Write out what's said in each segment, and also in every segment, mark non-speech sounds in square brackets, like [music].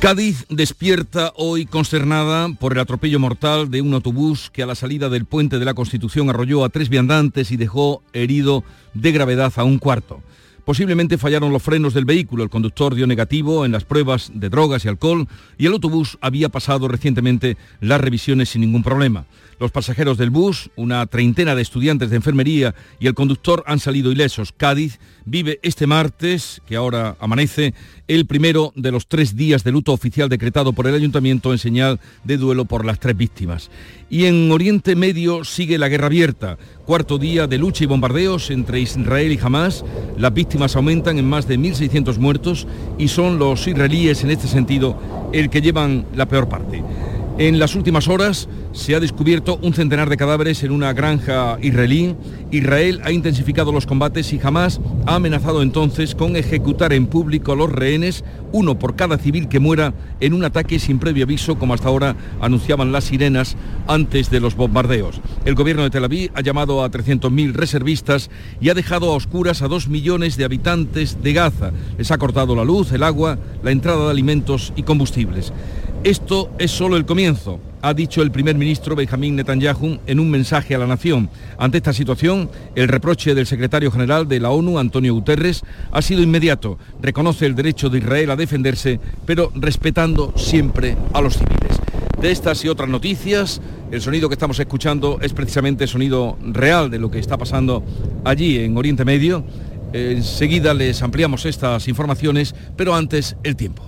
Cádiz despierta hoy consternada por el atropello mortal de un autobús que a la salida del puente de la Constitución arrolló a tres viandantes y dejó herido de gravedad a un cuarto. Posiblemente fallaron los frenos del vehículo, el conductor dio negativo en las pruebas de drogas y alcohol y el autobús había pasado recientemente las revisiones sin ningún problema. Los pasajeros del bus, una treintena de estudiantes de enfermería y el conductor han salido ilesos. Cádiz vive este martes, que ahora amanece, el primero de los tres días de luto oficial decretado por el ayuntamiento en señal de duelo por las tres víctimas. Y en Oriente Medio sigue la guerra abierta. Cuarto día de lucha y bombardeos entre Israel y Hamas. Las víctimas aumentan en más de 1.600 muertos y son los israelíes en este sentido el que llevan la peor parte. En las últimas horas se ha descubierto un centenar de cadáveres en una granja israelí. Israel ha intensificado los combates y jamás ha amenazado entonces con ejecutar en público a los rehenes, uno por cada civil que muera en un ataque sin previo aviso, como hasta ahora anunciaban las sirenas antes de los bombardeos. El gobierno de Tel Aviv ha llamado a 300.000 reservistas y ha dejado a oscuras a dos millones de habitantes de Gaza. Les ha cortado la luz, el agua, la entrada de alimentos y combustibles. Esto es solo el comienzo, ha dicho el primer ministro Benjamín Netanyahu en un mensaje a la nación. Ante esta situación, el reproche del secretario general de la ONU, Antonio Guterres, ha sido inmediato. Reconoce el derecho de Israel a defenderse, pero respetando siempre a los civiles. De estas y otras noticias, el sonido que estamos escuchando es precisamente sonido real de lo que está pasando allí en Oriente Medio. Enseguida les ampliamos estas informaciones, pero antes el tiempo.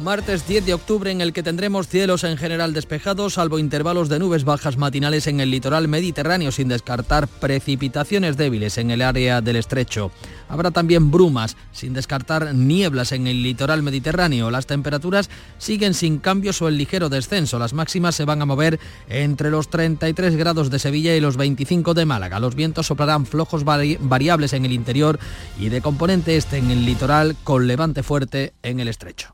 Martes 10 de octubre en el que tendremos cielos en general despejados, salvo intervalos de nubes bajas matinales en el litoral mediterráneo, sin descartar precipitaciones débiles en el área del estrecho. Habrá también brumas, sin descartar nieblas en el litoral mediterráneo. Las temperaturas siguen sin cambios o en ligero descenso. Las máximas se van a mover entre los 33 grados de Sevilla y los 25 de Málaga. Los vientos soplarán flojos variables en el interior y de componente este en el litoral con levante fuerte en el estrecho.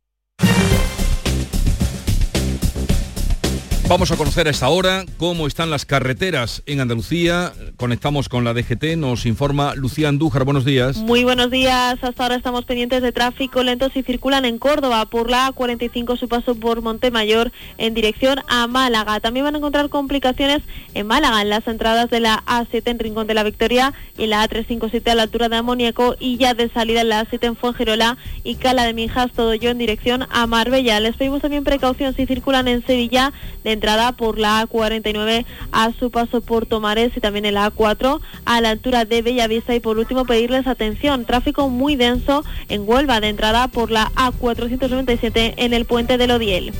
Vamos a conocer a esta hora cómo están las carreteras en Andalucía. Conectamos con la DGT, nos informa Lucía Andújar. Buenos días. Muy buenos días. Hasta ahora estamos pendientes de tráfico lento si circulan en Córdoba por la A45 su paso por Montemayor en dirección a Málaga. También van a encontrar complicaciones en Málaga en las entradas de la A7 en Rincón de la Victoria y la A357 a la altura de Amoníaco y ya de salida en la A7 en Fuengirola y Cala de Minjas, todo yo en dirección a Marbella. Les pedimos también precaución si circulan en Sevilla de entrada por la A49 a su paso por Tomares y también el A4 a la altura de Bellavista y por último pedirles atención, tráfico muy denso en Huelva de entrada por la A497 en el puente del Odiel.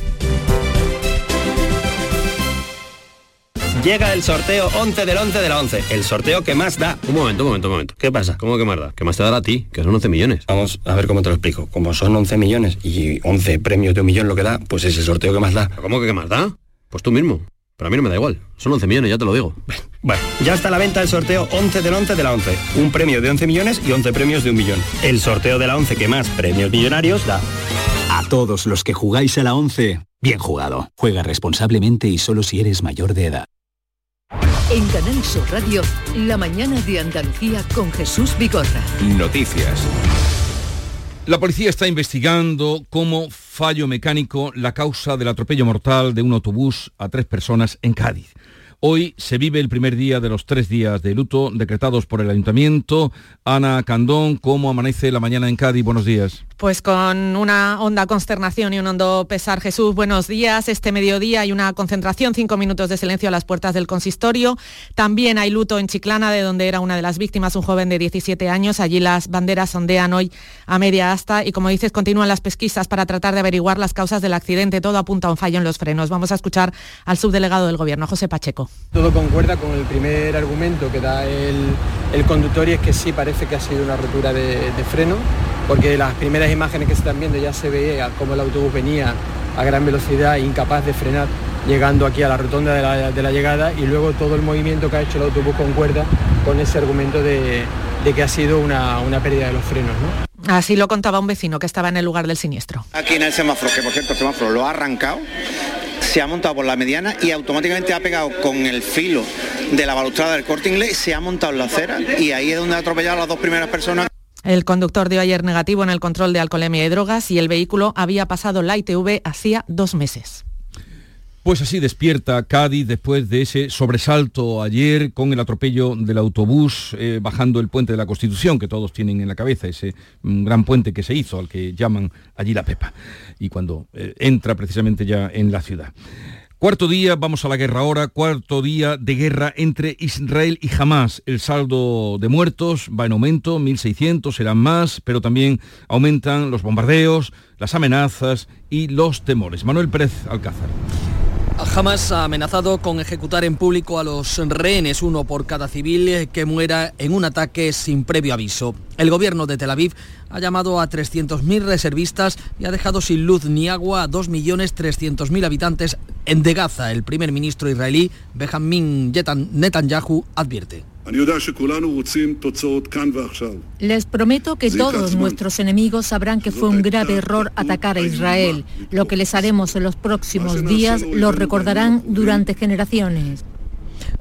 Llega el sorteo 11 del 11 de la 11, el sorteo que más da. Un momento, un momento, un momento. ¿Qué pasa? ¿Cómo que más da? Que más te dará a ti, que son 11 millones. Vamos a ver cómo te lo explico. Como son 11 millones y 11 premios de un millón lo que da, pues es el sorteo que más da. ¿Cómo que qué más da? Pues tú mismo. Pero a mí no me da igual. Son 11 millones, ya te lo digo. Bueno, ya está a la venta el sorteo 11 del 11 de la 11. Un premio de 11 millones y 11 premios de un millón. El sorteo de la 11 que más premios millonarios da. A todos los que jugáis a la 11, bien jugado. Juega responsablemente y solo si eres mayor de edad. En Canal Sur Radio, la mañana de Andalucía con Jesús Bigorra. Noticias. La policía está investigando como fallo mecánico la causa del atropello mortal de un autobús a tres personas en Cádiz. Hoy se vive el primer día de los tres días de luto decretados por el Ayuntamiento. Ana Candón, ¿cómo amanece la mañana en Cádiz? Buenos días. Pues con una honda consternación y un hondo pesar, Jesús, buenos días. Este mediodía hay una concentración, cinco minutos de silencio a las puertas del consistorio. También hay luto en Chiclana, de donde era una de las víctimas, un joven de 17 años. Allí las banderas ondean hoy a media asta y, como dices, continúan las pesquisas para tratar de averiguar las causas del accidente. Todo apunta a un fallo en los frenos. Vamos a escuchar al subdelegado del Gobierno, José Pacheco. Todo concuerda con el primer argumento que da el, conductor y es que sí parece que ha sido una rotura de, freno, porque las primeras imágenes que se están viendo ya se veía cómo el autobús venía a gran velocidad, incapaz de frenar, llegando aquí a la rotonda de la, llegada y luego todo el movimiento que ha hecho el autobús concuerda con ese argumento de, que ha sido una, pérdida de los frenos. Así lo contaba un vecino que estaba en el lugar del siniestro. Aquí en el semáforo, que por cierto el semáforo lo ha arrancado, se ha montado por la mediana y automáticamente ha pegado con el filo de la balustrada del corte inglés, se ha montado en la acera y ahí es donde ha atropellado a las dos primeras personas. El conductor dio ayer negativo en el control de alcoholemia y drogas y el vehículo había pasado la ITV hacía dos meses. Pues así despierta Cádiz después de ese sobresalto ayer con el atropello del autobús eh, bajando el puente de la Constitución, que todos tienen en la cabeza, ese mm, gran puente que se hizo, al que llaman allí la Pepa, y cuando eh, entra precisamente ya en la ciudad. Cuarto día, vamos a la guerra ahora, cuarto día de guerra entre Israel y Hamas. El saldo de muertos va en aumento, 1.600 serán más, pero también aumentan los bombardeos, las amenazas y los temores. Manuel Pérez Alcázar. Hamas ha amenazado con ejecutar en público a los rehenes, uno por cada civil que muera en un ataque sin previo aviso. El gobierno de Tel Aviv ha llamado a 300.000 reservistas y ha dejado sin luz ni agua a 2.300.000 habitantes en de Gaza. El primer ministro israelí, Benjamin Netanyahu, advierte. Les prometo que todos nuestros enemigos sabrán que fue un grave error atacar a Israel. Lo que les haremos en los próximos días lo recordarán durante generaciones.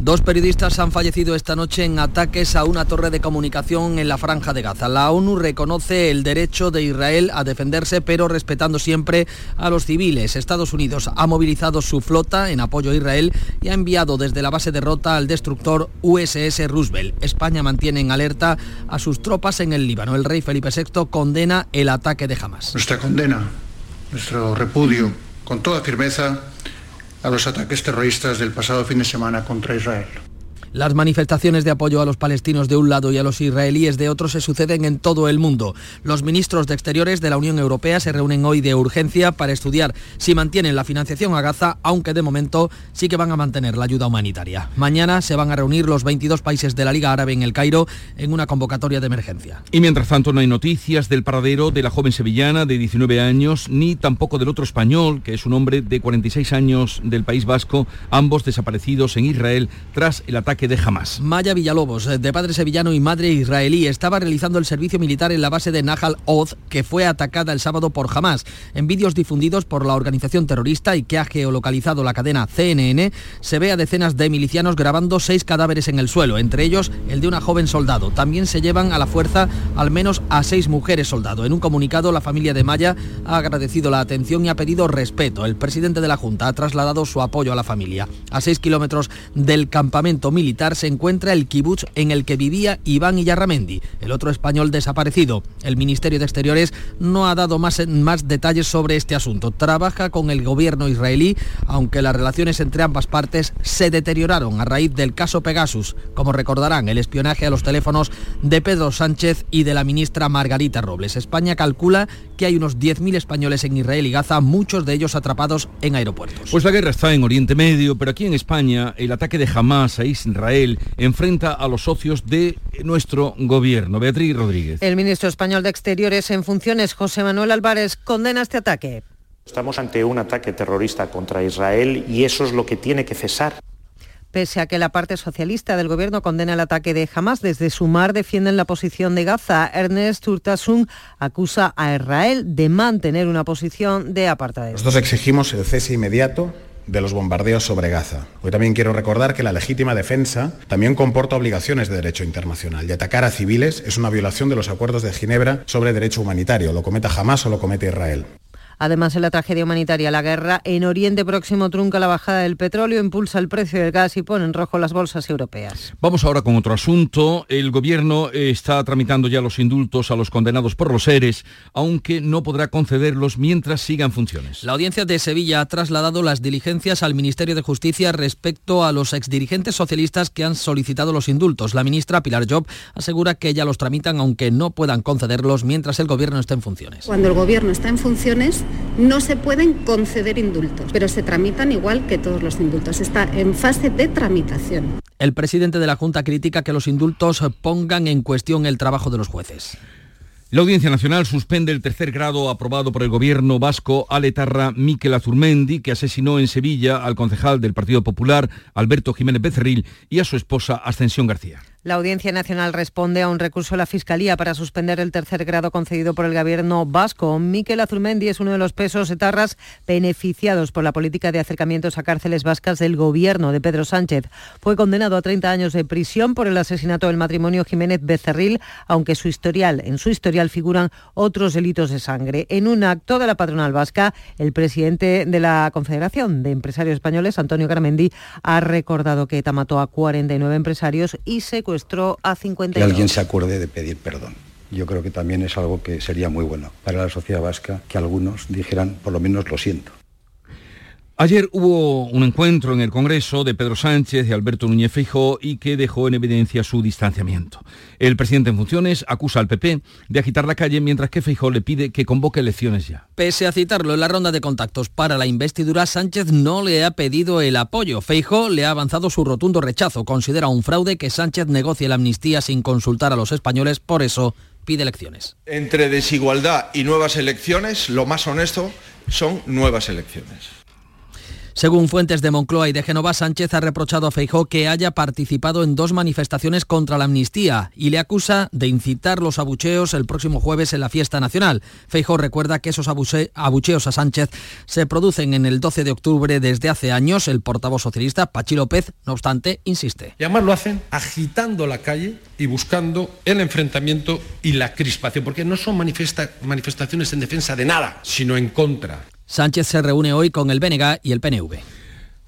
Dos periodistas han fallecido esta noche en ataques a una torre de comunicación en la franja de Gaza. La ONU reconoce el derecho de Israel a defenderse, pero respetando siempre a los civiles. Estados Unidos ha movilizado su flota en apoyo a Israel y ha enviado desde la base de Rota al destructor USS Roosevelt. España mantiene en alerta a sus tropas en el Líbano. El rey Felipe VI condena el ataque de Hamas. Nuestra condena, nuestro repudio, con toda firmeza a los ataques terroristas del pasado fin de semana contra Israel. Las manifestaciones de apoyo a los palestinos de un lado y a los israelíes de otro se suceden en todo el mundo. Los ministros de Exteriores de la Unión Europea se reúnen hoy de urgencia para estudiar si mantienen la financiación a Gaza, aunque de momento sí que van a mantener la ayuda humanitaria. Mañana se van a reunir los 22 países de la Liga Árabe en el Cairo en una convocatoria de emergencia. Y mientras tanto no hay noticias del paradero de la joven sevillana de 19 años, ni tampoco del otro español, que es un hombre de 46 años del País Vasco, ambos desaparecidos en Israel tras el ataque de Hamas. Maya Villalobos, eh, de padre sevillano y madre israelí, estaba realizando el servicio militar en la base de Nahal Oz, que fue atacada el sábado por Hamas. En vídeos difundidos por la organización terrorista y que ha geolocalizado la cadena CNN, se ve a decenas de milicianos grabando seis cadáveres en el suelo, entre ellos el de una joven soldado. También se llevan a la fuerza al menos a seis mujeres soldado. En un comunicado, la familia de Maya ha agradecido la atención y ha pedido respeto. El presidente de la Junta ha trasladado su apoyo a la familia. A seis kilómetros del campamento militar, se encuentra el kibutz en el que vivía Iván Iyarramendi, el otro español desaparecido. El Ministerio de Exteriores no ha dado más, más detalles sobre este asunto. Trabaja con el gobierno israelí, aunque las relaciones entre ambas partes se deterioraron a raíz del caso Pegasus, como recordarán el espionaje a los teléfonos de Pedro Sánchez y de la ministra Margarita Robles. España calcula que hay unos 10.000 españoles en Israel y Gaza, muchos de ellos atrapados en aeropuertos. Pues la guerra está en Oriente Medio, pero aquí en España el ataque de Hamas a Israel enfrenta a los socios de nuestro gobierno. Beatriz Rodríguez. El ministro español de Exteriores en funciones, José Manuel Álvarez, condena este ataque. Estamos ante un ataque terrorista contra Israel y eso es lo que tiene que cesar. Pese a que la parte socialista del gobierno condena el ataque de Hamas, desde Sumar defienden la posición de Gaza. Ernest Urtasun acusa a Israel de mantener una posición de apartheid. Nosotros exigimos el cese inmediato de los bombardeos sobre Gaza. Hoy también quiero recordar que la legítima defensa también comporta obligaciones de derecho internacional y atacar a civiles es una violación de los acuerdos de Ginebra sobre derecho humanitario, lo cometa Hamas o lo comete Israel. Además, en la tragedia humanitaria, la guerra en Oriente Próximo trunca la bajada del petróleo, impulsa el precio del gas y pone en rojo las bolsas europeas. Vamos ahora con otro asunto. El gobierno está tramitando ya los indultos a los condenados por los seres, aunque no podrá concederlos mientras sigan funciones. La audiencia de Sevilla ha trasladado las diligencias al Ministerio de Justicia respecto a los exdirigentes socialistas que han solicitado los indultos. La ministra Pilar Job asegura que ya los tramitan aunque no puedan concederlos mientras el gobierno está en funciones. Cuando el gobierno está en funciones no se pueden conceder indultos, pero se tramitan igual que todos los indultos. Está en fase de tramitación. El presidente de la Junta critica que los indultos pongan en cuestión el trabajo de los jueces. La Audiencia Nacional suspende el tercer grado aprobado por el gobierno vasco a Letarra Miquel Azurmendi, que asesinó en Sevilla al concejal del Partido Popular, Alberto Jiménez Becerril, y a su esposa Ascensión García. La Audiencia Nacional responde a un recurso de la Fiscalía para suspender el tercer grado concedido por el gobierno vasco. Miquel Azurmendi es uno de los pesos etarras beneficiados por la política de acercamientos a cárceles vascas del gobierno de Pedro Sánchez. Fue condenado a 30 años de prisión por el asesinato del matrimonio Jiménez Becerril, aunque su historial, en su historial figuran otros delitos de sangre. En un acto de la patronal vasca, el presidente de la Confederación de Empresarios Españoles, Antonio Garamendi, ha recordado que ETA mató a 49 empresarios y se a Que alguien se acuerde de pedir perdón. Yo creo que también es algo que sería muy bueno para la sociedad vasca que algunos dijeran, por lo menos lo siento. Ayer hubo un encuentro en el Congreso de Pedro Sánchez y Alberto Núñez Feijóo y que dejó en evidencia su distanciamiento. El presidente en funciones acusa al PP de agitar la calle mientras que Feijóo le pide que convoque elecciones ya. Pese a citarlo en la ronda de contactos para la investidura, Sánchez no le ha pedido el apoyo. Feijóo le ha avanzado su rotundo rechazo. Considera un fraude que Sánchez negocie la amnistía sin consultar a los españoles, por eso pide elecciones. Entre desigualdad y nuevas elecciones, lo más honesto son nuevas elecciones. Según fuentes de Moncloa y de Génova, Sánchez ha reprochado a Feijó que haya participado en dos manifestaciones contra la amnistía y le acusa de incitar los abucheos el próximo jueves en la fiesta nacional. Feijó recuerda que esos abucheos a Sánchez se producen en el 12 de octubre desde hace años. El portavoz socialista, Pachi López, no obstante, insiste. Y además lo hacen agitando la calle y buscando el enfrentamiento y la crispación, porque no son manifestaciones en defensa de nada, sino en contra. Sánchez se reúne hoy con el BNG y el PNV.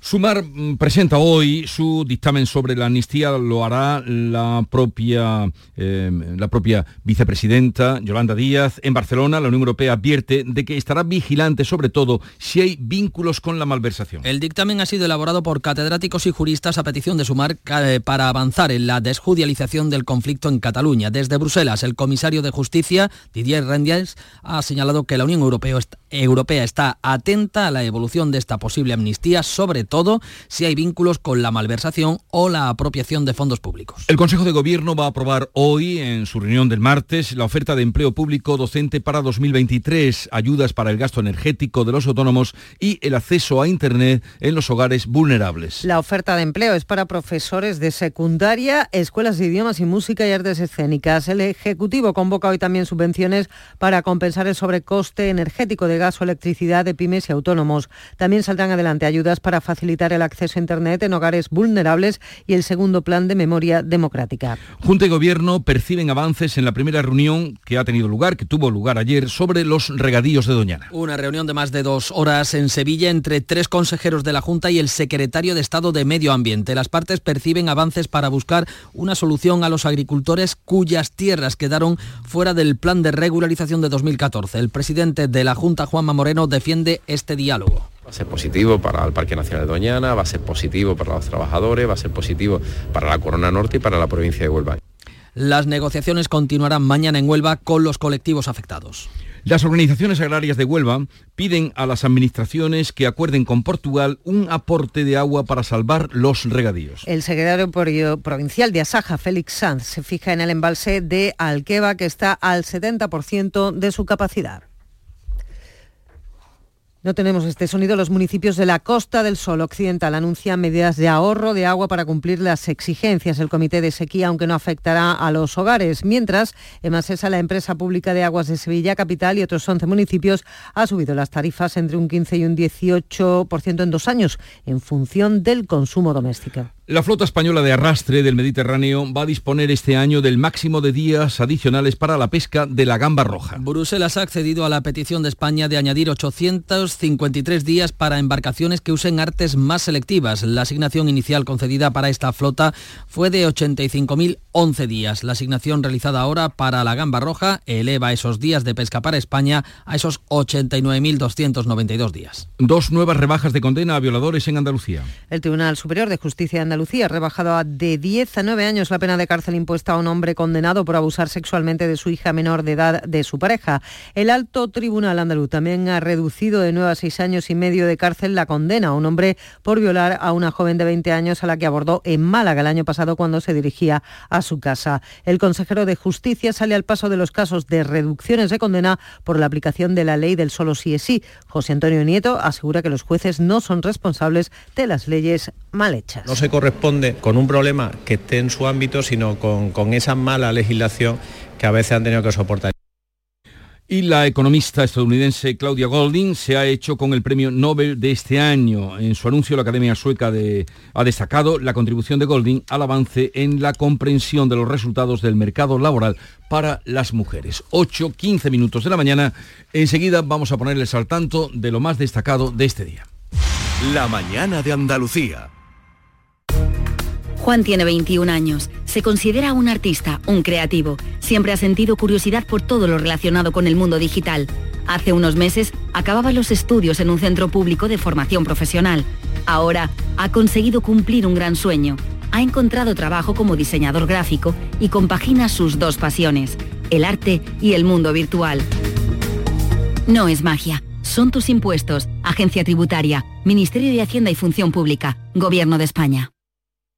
Sumar mm, presenta hoy su dictamen sobre la amnistía, lo hará la propia, em, la propia vicepresidenta Yolanda Díaz. En Barcelona, la Unión Europea advierte de que estará vigilante sobre todo si hay vínculos con la malversación. El dictamen ha sido elaborado por catedráticos y juristas a petición de Sumar eh, para avanzar en la desjudicialización del conflicto en Cataluña. Desde Bruselas, el comisario de Justicia, Didier Rendiers, ha señalado que la Unión Europea está atenta a la evolución de esta posible amnistía, sobre todo si hay vínculos con la malversación o la apropiación de fondos públicos. El Consejo de Gobierno va a aprobar hoy, en su reunión del martes, la oferta de empleo público docente para 2023, ayudas para el gasto energético de los autónomos y el acceso a Internet en los hogares vulnerables. La oferta de empleo es para profesores de secundaria, escuelas de idiomas y música y artes escénicas. El Ejecutivo convoca hoy también subvenciones para compensar el sobrecoste energético de gas o electricidad de pymes y autónomos. También saldrán adelante ayudas para facilitar facilitar el acceso a Internet en hogares vulnerables y el segundo plan de memoria democrática. Junta y Gobierno perciben avances en la primera reunión que ha tenido lugar, que tuvo lugar ayer, sobre los regadíos de Doñana. Una reunión de más de dos horas en Sevilla entre tres consejeros de la Junta y el secretario de Estado de Medio Ambiente. Las partes perciben avances para buscar una solución a los agricultores cuyas tierras quedaron fuera del plan de regularización de 2014. El presidente de la Junta, Juanma Moreno, defiende este diálogo. Va a ser positivo para el Parque Nacional de Doñana, va a ser positivo para los trabajadores, va a ser positivo para la Corona Norte y para la provincia de Huelva. Las negociaciones continuarán mañana en Huelva con los colectivos afectados. Las organizaciones agrarias de Huelva piden a las administraciones que acuerden con Portugal un aporte de agua para salvar los regadíos. El secretario provincial de Asaja, Félix Sanz, se fija en el embalse de Alqueva, que está al 70% de su capacidad. No tenemos este sonido. Los municipios de la Costa del Sol Occidental anuncian medidas de ahorro de agua para cumplir las exigencias del Comité de Sequía, aunque no afectará a los hogares. Mientras, Emasesa, la empresa pública de aguas de Sevilla Capital y otros 11 municipios, ha subido las tarifas entre un 15 y un 18% en dos años, en función del consumo doméstico. La flota española de arrastre del Mediterráneo va a disponer este año del máximo de días adicionales para la pesca de la gamba roja. Bruselas ha accedido a la petición de España de añadir 853 días para embarcaciones que usen artes más selectivas. La asignación inicial concedida para esta flota fue de 85.011 días. La asignación realizada ahora para la gamba roja eleva esos días de pesca para España a esos 89.292 días. Dos nuevas rebajas de condena a violadores en Andalucía. El Tribunal Superior de Justicia de Andalucía Andalucía ha rebajado a de 10 a 9 años la pena de cárcel impuesta a un hombre condenado por abusar sexualmente de su hija menor de edad de su pareja. El alto tribunal andaluz también ha reducido de 9 a 6 años y medio de cárcel la condena a un hombre por violar a una joven de 20 años a la que abordó en Málaga el año pasado cuando se dirigía a su casa. El consejero de Justicia sale al paso de los casos de reducciones de condena por la aplicación de la ley del solo sí es sí. José Antonio Nieto asegura que los jueces no son responsables de las leyes mal hechas. No se corresponde con un problema que esté en su ámbito, sino con, con esa mala legislación que a veces han tenido que soportar. Y la economista estadounidense Claudia Golding se ha hecho con el premio Nobel de este año. En su anuncio, la Academia Sueca de, ha destacado la contribución de Golding al avance en la comprensión de los resultados del mercado laboral para las mujeres. 8, 15 minutos de la mañana. Enseguida vamos a ponerles al tanto de lo más destacado de este día. La mañana de Andalucía. Juan tiene 21 años. Se considera un artista, un creativo. Siempre ha sentido curiosidad por todo lo relacionado con el mundo digital. Hace unos meses acababa los estudios en un centro público de formación profesional. Ahora ha conseguido cumplir un gran sueño. Ha encontrado trabajo como diseñador gráfico y compagina sus dos pasiones, el arte y el mundo virtual. No es magia, son tus impuestos. Agencia Tributaria, Ministerio de Hacienda y Función Pública, Gobierno de España.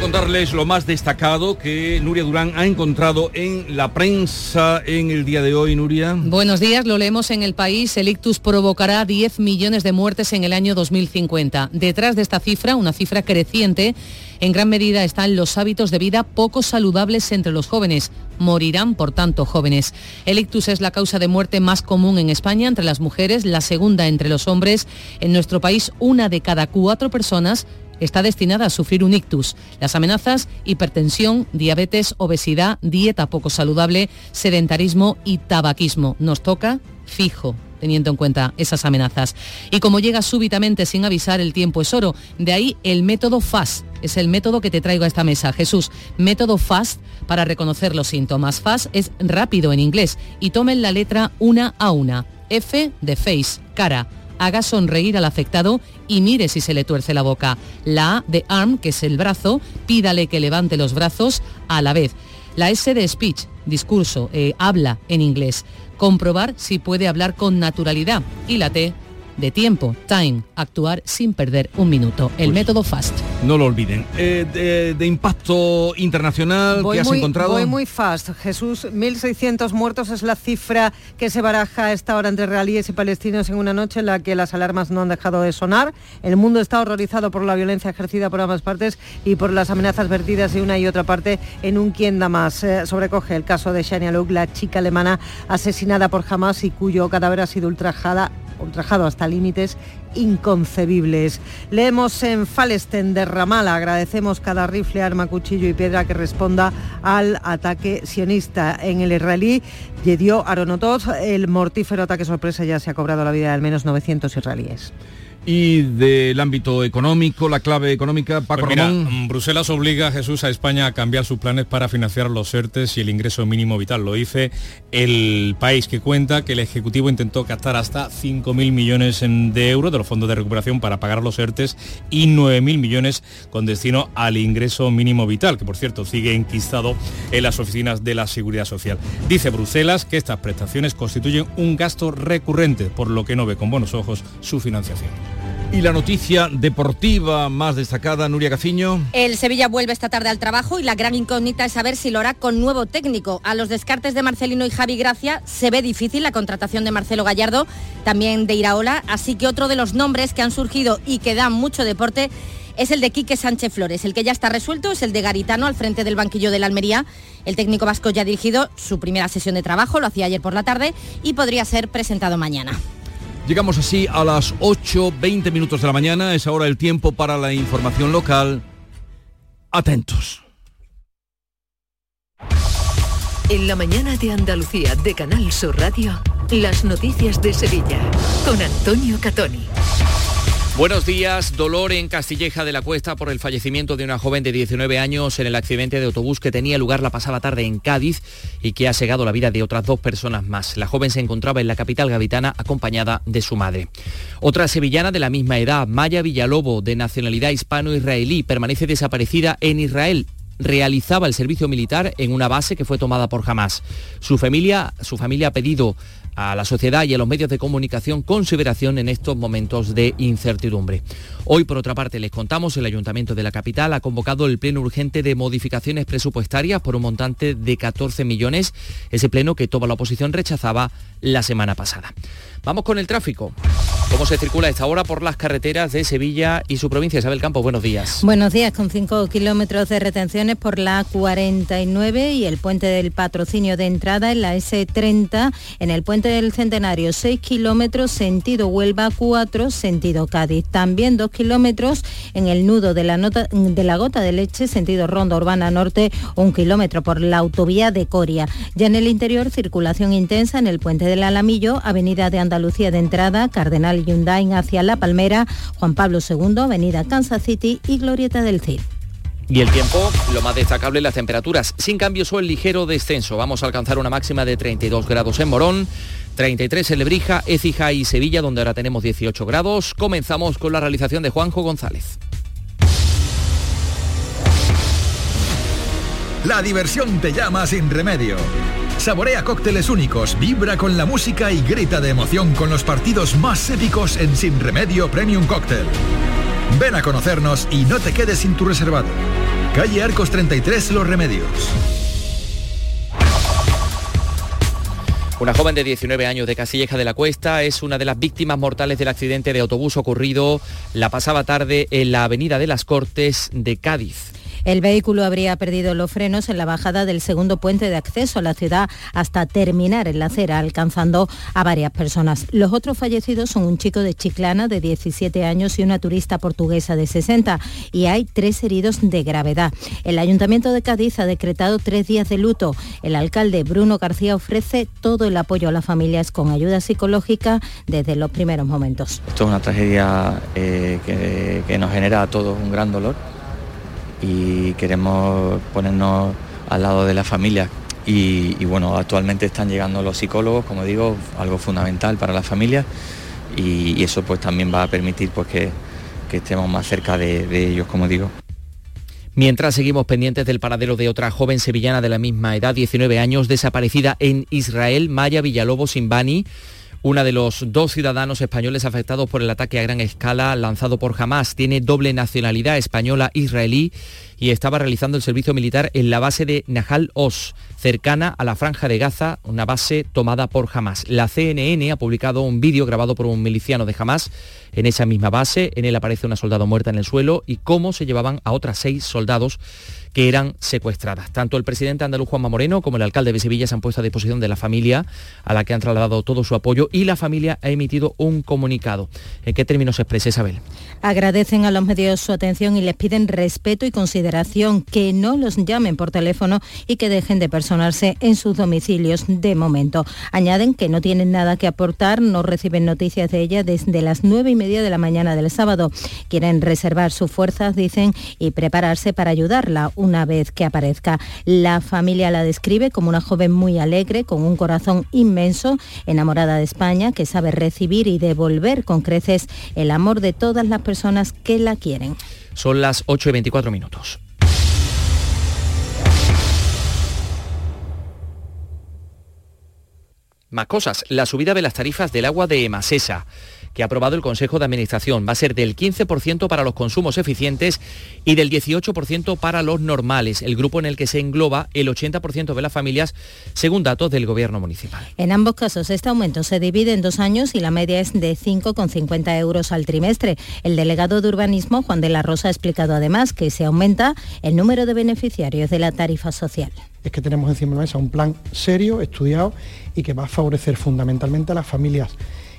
A contarles lo más destacado que Nuria Durán ha encontrado en la prensa en el día de hoy, Nuria. Buenos días, lo leemos en el país. El ictus provocará 10 millones de muertes en el año 2050. Detrás de esta cifra, una cifra creciente, en gran medida están los hábitos de vida poco saludables entre los jóvenes. Morirán, por tanto, jóvenes. El ictus es la causa de muerte más común en España entre las mujeres, la segunda entre los hombres. En nuestro país, una de cada cuatro personas está destinada a sufrir un ictus. Las amenazas, hipertensión, diabetes, obesidad, dieta poco saludable, sedentarismo y tabaquismo. Nos toca fijo teniendo en cuenta esas amenazas. Y como llega súbitamente sin avisar, el tiempo es oro. De ahí el método FAST. Es el método que te traigo a esta mesa. Jesús, método FAST para reconocer los síntomas. FAST es rápido en inglés y tomen la letra una a una. F de face, cara haga sonreír al afectado y mire si se le tuerce la boca. La A de arm, que es el brazo, pídale que levante los brazos a la vez. La S de speech, discurso, eh, habla en inglés. Comprobar si puede hablar con naturalidad. Y la T de tiempo, time, actuar sin perder un minuto. El método FAST. No lo olviden. Eh, de, impacto internacional voy que has muy, encontrado. Voy muy fast. Jesús, 1.600 muertos es la cifra que se baraja a esta hora entre israelíes y palestinos en una noche en la que las alarmas no han dejado de sonar. El mundo está horrorizado por la violencia ejercida por ambas partes y por las amenazas vertidas de una y otra parte en un quien da más. Eh, sobrecoge el caso de Shania Luke, la chica alemana asesinada por Hamas y cuyo cadáver ha sido ultrajada ultrajado hasta límites inconcebibles. Leemos en Falsten de Ramala, agradecemos cada rifle, arma, cuchillo y piedra que responda al ataque sionista en el israelí. Yedió Aronotot, el mortífero ataque sorpresa ya se ha cobrado la vida de al menos 900 israelíes. Y del ámbito económico, la clave económica, Paco Pues mira, Ramón. Bruselas obliga a Jesús a España a cambiar sus planes para financiar los ERTES y el ingreso mínimo vital. Lo dice el país que cuenta que el Ejecutivo intentó captar hasta 5.000 millones de euros de los fondos de recuperación para pagar los ERTES y 9.000 millones con destino al ingreso mínimo vital, que por cierto sigue enquistado en las oficinas de la Seguridad Social. Dice Bruselas que estas prestaciones constituyen un gasto recurrente, por lo que no ve con buenos ojos su financiación. Y la noticia deportiva más destacada, Nuria Caciño. El Sevilla vuelve esta tarde al trabajo y la gran incógnita es saber si lo hará con nuevo técnico. A los descartes de Marcelino y Javi Gracia se ve difícil la contratación de Marcelo Gallardo, también de Iraola, así que otro de los nombres que han surgido y que dan mucho deporte es el de Quique Sánchez Flores. El que ya está resuelto es el de Garitano al frente del banquillo de la Almería. El técnico vasco ya ha dirigido su primera sesión de trabajo, lo hacía ayer por la tarde y podría ser presentado mañana. Llegamos así a las 8.20 minutos de la mañana, es ahora el tiempo para la información local. Atentos. En la mañana de Andalucía de Canal Sur Radio, las noticias de Sevilla con Antonio Catoni. Buenos días. Dolor en Castilleja de la Cuesta por el fallecimiento de una joven de 19 años en el accidente de autobús que tenía lugar la pasada tarde en Cádiz y que ha segado la vida de otras dos personas más. La joven se encontraba en la capital gavitana acompañada de su madre. Otra sevillana de la misma edad, Maya Villalobo, de nacionalidad hispano-israelí, permanece desaparecida en Israel realizaba el servicio militar en una base que fue tomada por Hamas. Su familia, su familia ha pedido a la sociedad y a los medios de comunicación consideración en estos momentos de incertidumbre. Hoy, por otra parte, les contamos, el Ayuntamiento de la capital ha convocado el pleno urgente de modificaciones presupuestarias por un montante de 14 millones, ese pleno que toda la oposición rechazaba la semana pasada. Vamos con el tráfico. ¿Cómo se circula a esta hora por las carreteras de Sevilla y su provincia? Isabel Campo, buenos días. Buenos días, con 5 kilómetros de retenciones por la 49 y el puente del patrocinio de entrada en la S30, en el puente del Centenario 6 kilómetros sentido Huelva, 4 sentido Cádiz. También 2 kilómetros en el nudo de la, nota, de la gota de leche sentido Ronda Urbana Norte, un kilómetro por la autovía de Coria. Ya en el interior, circulación intensa en el puente del Alamillo, avenida de Andalucía de entrada, Cardenal Hyundai hacia La Palmera, Juan Pablo II, Avenida Kansas City y Glorieta del Cid. Y el tiempo, lo más destacable, las temperaturas. Sin cambios o el ligero descenso. Vamos a alcanzar una máxima de 32 grados en Morón, 33 en Lebrija, Écija y Sevilla, donde ahora tenemos 18 grados. Comenzamos con la realización de Juanjo González. La diversión te llama sin remedio. Saborea cócteles únicos, vibra con la música y grita de emoción con los partidos más épicos en Sin Remedio Premium Cóctel. Ven a conocernos y no te quedes sin tu reservado. Calle Arcos 33 Los Remedios. Una joven de 19 años de Casilleja de la Cuesta es una de las víctimas mortales del accidente de autobús ocurrido la pasada tarde en la Avenida de las Cortes de Cádiz. El vehículo habría perdido los frenos en la bajada del segundo puente de acceso a la ciudad hasta terminar en la acera, alcanzando a varias personas. Los otros fallecidos son un chico de Chiclana de 17 años y una turista portuguesa de 60 y hay tres heridos de gravedad. El Ayuntamiento de Cádiz ha decretado tres días de luto. El alcalde Bruno García ofrece todo el apoyo a las familias con ayuda psicológica desde los primeros momentos. Esto es una tragedia eh, que, que nos genera a todos un gran dolor y queremos ponernos al lado de la familia. Y, bueno, actualmente están llegando los psicólogos, como digo, algo fundamental para la familia y, eso pues también va a permitir pues que, estemos más cerca de, de ellos, como digo. Mientras seguimos pendientes del paradero de otra joven sevillana de la misma edad, 19 años, desaparecida en Israel, Maya Villalobos Simbani, una de los dos ciudadanos españoles afectados por el ataque a gran escala lanzado por Hamas. Tiene doble nacionalidad española israelí y estaba realizando el servicio militar en la base de Nahal Oz, cercana a la franja de Gaza, una base tomada por Hamas. La CNN ha publicado un vídeo grabado por un miliciano de Hamas en esa misma base. En él aparece una soldado muerta en el suelo y cómo se llevaban a otras seis soldados que eran secuestradas. Tanto el presidente andaluz Juanma Moreno como el alcalde de Sevilla se han puesto a disposición de la familia, a la que han trasladado todo su apoyo, y la familia ha emitido un comunicado. ¿En qué términos se expresa Isabel? Agradecen a los medios su atención y les piden respeto y consideración, que no los llamen por teléfono y que dejen de personarse en sus domicilios de momento. Añaden que no tienen nada que aportar, no reciben noticias de ella desde las nueve y media de la mañana del sábado. Quieren reservar sus fuerzas, dicen, y prepararse para ayudarla una vez que aparezca. La familia la describe como una joven muy alegre, con un corazón inmenso, enamorada de España, que sabe recibir y devolver con creces el amor de todas las personas que la quieren. Son las 8 y 24 minutos. Más cosas, la subida de las tarifas del agua de Emasesa que ha aprobado el Consejo de Administración. Va a ser del 15% para los consumos eficientes y del 18% para los normales, el grupo en el que se engloba el 80% de las familias, según datos del Gobierno municipal. En ambos casos, este aumento se divide en dos años y la media es de 5,50 euros al trimestre. El delegado de Urbanismo, Juan de la Rosa, ha explicado además que se aumenta el número de beneficiarios de la tarifa social. Es que tenemos encima de la mesa un plan serio, estudiado y que va a favorecer fundamentalmente a las familias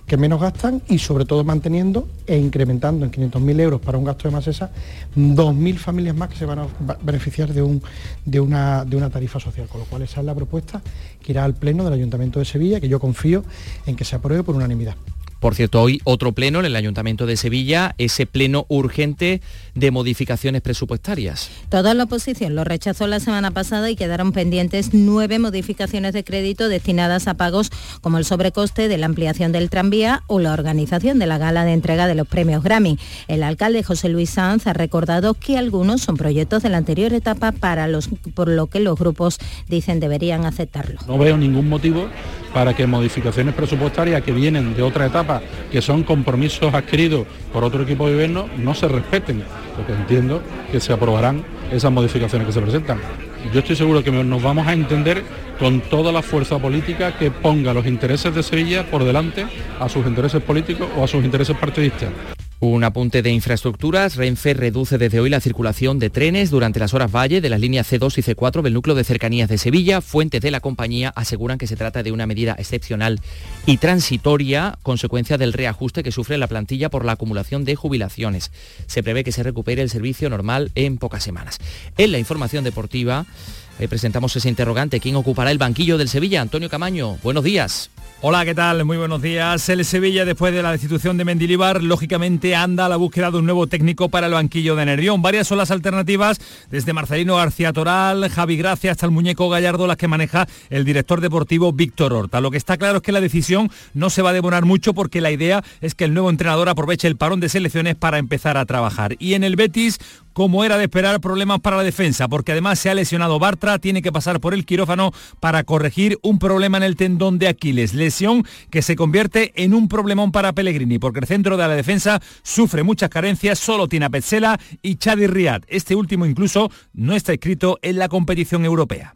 que menos gastan y sobre todo manteniendo e incrementando en 500.000 euros para un gasto de más esa 2.000 familias más que se van a beneficiar de, un, de, una, de una tarifa social, con lo cual esa es la propuesta que irá al Pleno del Ayuntamiento de Sevilla, que yo confío en que se apruebe por unanimidad. Por cierto, hoy otro pleno en el Ayuntamiento de Sevilla, ese pleno urgente de modificaciones presupuestarias. Toda la oposición lo rechazó la semana pasada y quedaron pendientes nueve modificaciones de crédito destinadas a pagos como el sobrecoste de la ampliación del tranvía o la organización de la gala de entrega de los premios Grammy. El alcalde José Luis Sanz ha recordado que algunos son proyectos de la anterior etapa para los, por lo que los grupos dicen deberían aceptarlo. No veo ningún motivo para que modificaciones presupuestarias que vienen de otra etapa que son compromisos adquiridos por otro equipo de gobierno, no se respeten, porque entiendo que se aprobarán esas modificaciones que se presentan. Yo estoy seguro que nos vamos a entender con toda la fuerza política que ponga los intereses de Sevilla por delante a sus intereses políticos o a sus intereses partidistas. Un apunte de infraestructuras. Renfe reduce desde hoy la circulación de trenes durante las horas valle de las líneas C2 y C4 del núcleo de cercanías de Sevilla. Fuentes de la compañía aseguran que se trata de una medida excepcional y transitoria, consecuencia del reajuste que sufre la plantilla por la acumulación de jubilaciones. Se prevé que se recupere el servicio normal en pocas semanas. En la información deportiva presentamos ese interrogante. ¿Quién ocupará el banquillo del Sevilla? Antonio Camaño, buenos días. Hola, ¿qué tal? Muy buenos días. El Sevilla, después de la destitución de Mendilibar, lógicamente anda a la búsqueda de un nuevo técnico para el banquillo de Nervión. Varias son las alternativas, desde Marcelino García Toral, Javi Gracia hasta el muñeco Gallardo, las que maneja el director deportivo Víctor Horta. Lo que está claro es que la decisión no se va a demorar mucho porque la idea es que el nuevo entrenador aproveche el parón de selecciones para empezar a trabajar. Y en el Betis, como era de esperar, problemas para la defensa, porque además se ha lesionado Bartra, tiene que pasar por el quirófano para corregir un problema en el tendón de Aquiles, lesión que se convierte en un problemón para Pellegrini, porque el centro de la defensa sufre muchas carencias, solo tiene a Petzela y Chadi Riad. Este último incluso no está escrito en la competición europea.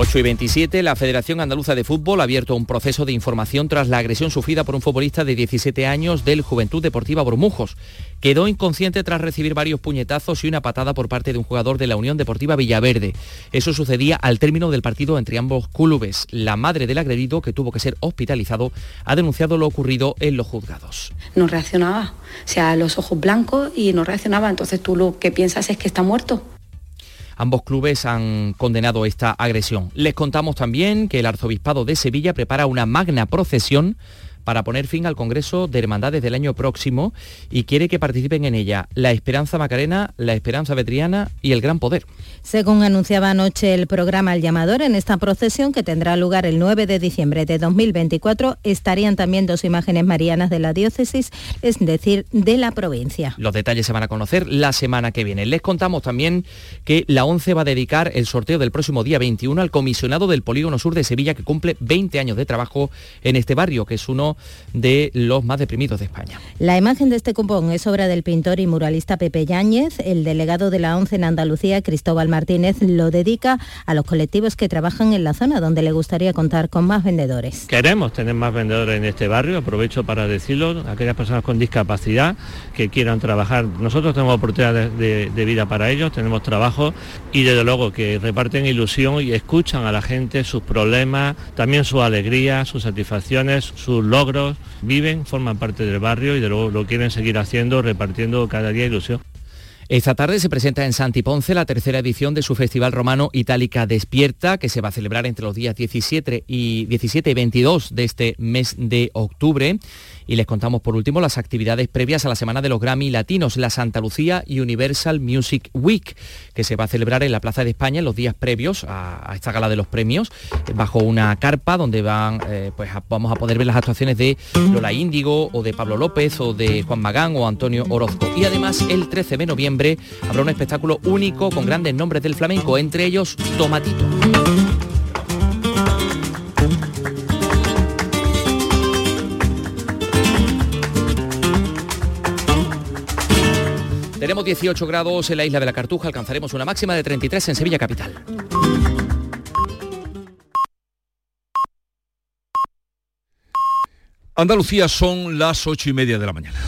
8 y 27, la Federación Andaluza de Fútbol ha abierto un proceso de información tras la agresión sufrida por un futbolista de 17 años del Juventud Deportiva Bormujos. Quedó inconsciente tras recibir varios puñetazos y una patada por parte de un jugador de la Unión Deportiva Villaverde. Eso sucedía al término del partido entre ambos clubes. La madre del agredido, que tuvo que ser hospitalizado, ha denunciado lo ocurrido en los juzgados. No reaccionaba, o sea, los ojos blancos y no reaccionaba. Entonces tú lo que piensas es que está muerto. Ambos clubes han condenado esta agresión. Les contamos también que el Arzobispado de Sevilla prepara una magna procesión para poner fin al Congreso de Hermandades del año próximo y quiere que participen en ella la Esperanza Macarena, la Esperanza Vetriana y el Gran Poder. Según anunciaba anoche el programa El Llamador, en esta procesión que tendrá lugar el 9 de diciembre de 2024 estarían también dos imágenes marianas de la diócesis, es decir, de la provincia. Los detalles se van a conocer la semana que viene. Les contamos también que la ONCE va a dedicar el sorteo del próximo día 21 al comisionado del Polígono Sur de Sevilla que cumple 20 años de trabajo en este barrio, que es uno de los más deprimidos de España. La imagen de este cupón es obra del pintor y muralista Pepe Yáñez. El delegado de la ONCE en Andalucía, Cristóbal Martínez, lo dedica a los colectivos que trabajan en la zona donde le gustaría contar con más vendedores. Queremos tener más vendedores en este barrio, aprovecho para decirlo, aquellas personas con discapacidad que quieran trabajar. Nosotros tenemos oportunidades de, de vida para ellos, tenemos trabajo y desde luego que reparten ilusión y escuchan a la gente sus problemas, también sus alegrías, sus satisfacciones, sus logros viven, forman parte del barrio y de luego lo quieren seguir haciendo, repartiendo cada día ilusión. Esta tarde se presenta en Santi Ponce la tercera edición de su Festival Romano Itálica Despierta, que se va a celebrar entre los días 17 y, 17 y 22 de este mes de octubre. Y les contamos por último las actividades previas a la Semana de los Grammy Latinos, la Santa Lucía Universal Music Week, que se va a celebrar en la Plaza de España en los días previos a, esta gala de los premios, bajo una carpa donde van, eh, pues vamos a poder ver las actuaciones de Lola Índigo o de Pablo López o de Juan Magán o Antonio Orozco. Y además el 13 de noviembre habrá un espectáculo único con grandes nombres del flamenco, entre ellos Tomatito. Tenemos 18 grados en la isla de la Cartuja, alcanzaremos una máxima de 33 en Sevilla Capital. Andalucía son las ocho y media de la mañana.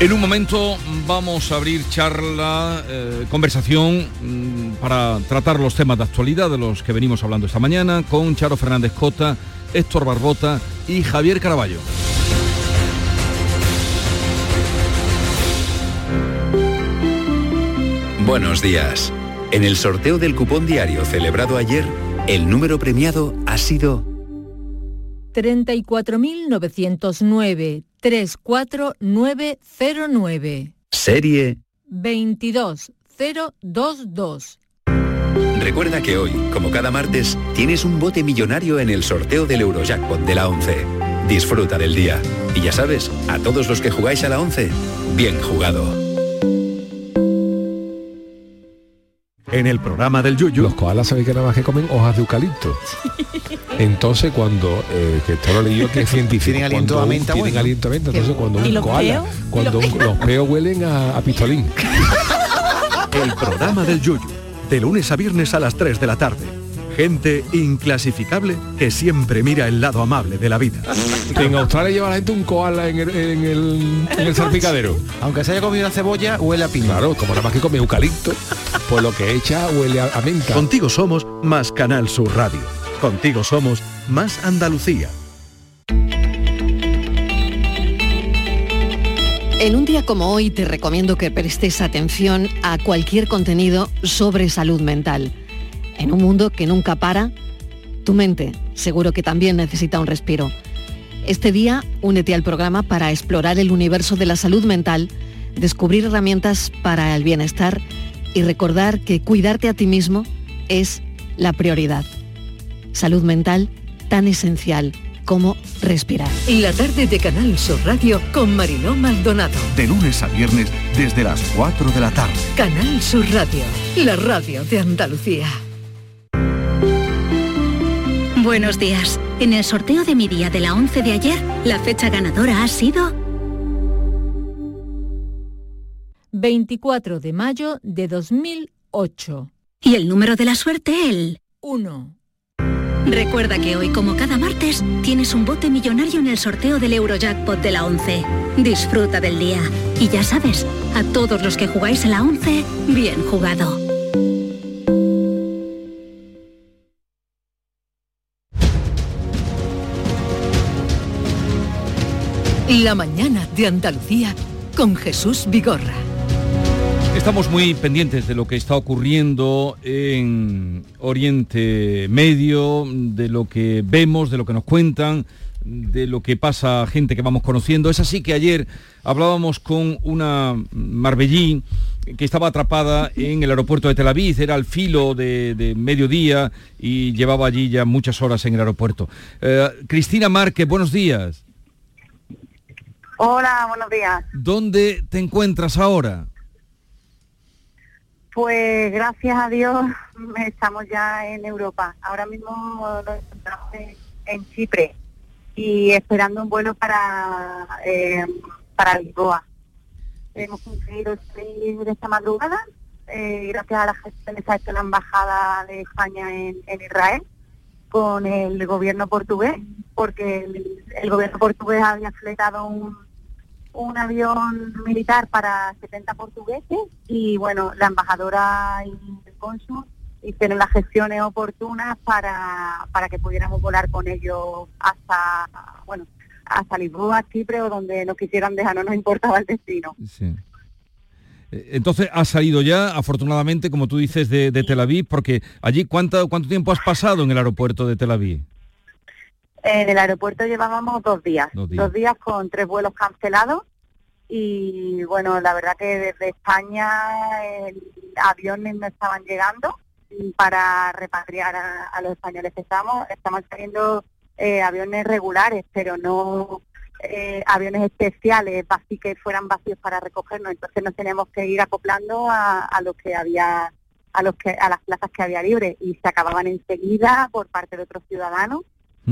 En un momento vamos a abrir charla, eh, conversación mm, para tratar los temas de actualidad de los que venimos hablando esta mañana con Charo Fernández Cota, Héctor Barbota y Javier Caraballo. Buenos días. En el sorteo del cupón diario celebrado ayer, el número premiado ha sido 34.909 34909. Serie 22022. Recuerda que hoy, como cada martes, tienes un bote millonario en el sorteo del Eurojackpot de la 11. Disfruta del día. Y ya sabes, a todos los que jugáis a la 11, bien jugado. En el programa del Yuyu. Los koalas sabéis que nada más que comen hojas de eucalipto. Entonces cuando, eh, que esto lo leí yo que es [laughs] científico. Tienen aliento a menta, Tienen bueno. aliento a menta. Entonces cuando un los koala, peos? cuando ¿Y los un- los peos huelen a, a pistolín. El programa del Yuyu. De lunes a viernes a las 3 de la tarde. Gente inclasificable que siempre mira el lado amable de la vida. En Australia lleva la gente un koala en el, en el, en el salpicadero. Aunque se haya comido una cebolla, huele a piña. Claro, como nada más que come eucalipto, pues lo que echa huele a, a menta. Contigo somos más Canal Sur Radio. Contigo somos más Andalucía. En un día como hoy te recomiendo que prestes atención a cualquier contenido sobre salud mental. En un mundo que nunca para, tu mente seguro que también necesita un respiro. Este día únete al programa para explorar el universo de la salud mental, descubrir herramientas para el bienestar y recordar que cuidarte a ti mismo es la prioridad. Salud mental tan esencial como respirar. La tarde de Canal Sur Radio con Mariló Maldonado. De lunes a viernes desde las 4 de la tarde. Canal Sur Radio, la radio de Andalucía. Buenos días. En el sorteo de mi día de la 11 de ayer, la fecha ganadora ha sido 24 de mayo de 2008. y el número de la suerte el 1. Recuerda que hoy, como cada martes, tienes un bote millonario en el sorteo del Eurojackpot de la 11. Disfruta del día. Y ya sabes, a todos los que jugáis a la 11, bien jugado. La mañana de Andalucía con Jesús Vigorra. Estamos muy pendientes de lo que está ocurriendo en Oriente Medio, de lo que vemos, de lo que nos cuentan, de lo que pasa gente que vamos conociendo. Es así que ayer hablábamos con una marbellí que estaba atrapada en el aeropuerto de Tel Aviv, era al filo de, de mediodía y llevaba allí ya muchas horas en el aeropuerto. Eh, Cristina Márquez, buenos días. Hola, buenos días. ¿Dónde te encuentras ahora? Pues gracias a Dios [laughs] estamos ya en Europa. Ahora mismo nos encontramos en, Chipre y esperando un vuelo para eh, para Lisboa. Hemos conseguido salir esta madrugada eh, gracias a la gestión que ha hecho la embajada de España en, en Israel con el gobierno portugués, porque el, el gobierno portugués había fletado un, un avión militar para 70 portugueses y bueno, la embajadora y el cónsul hicieron las gestiones oportunas para, para que pudiéramos volar con ellos hasta, bueno, hasta Lisboa, Chipre o donde nos quisieran dejar, no nos importaba el destino. Sí. Eh, Entonces has salido ya, afortunadamente, como tú dices, de, de Tel Aviv, porque allí ¿cuánto, cuánto tiempo has pasado en el aeropuerto de Tel Aviv? En el aeropuerto llevábamos dos días, Dos días, con tres vuelos cancelados y bueno, la verdad que desde España eh, aviones no estaban llegando. Para repatriar a, los españoles que estamos, estamos teniendo eh, aviones regulares, pero no eh, aviones especiales, así que fueran vacíos para recogernos, entonces nos teníamos que ir acoplando a, a lo que había a los que a las plazas que había libres y se acababan enseguida por parte de otros ciudadanos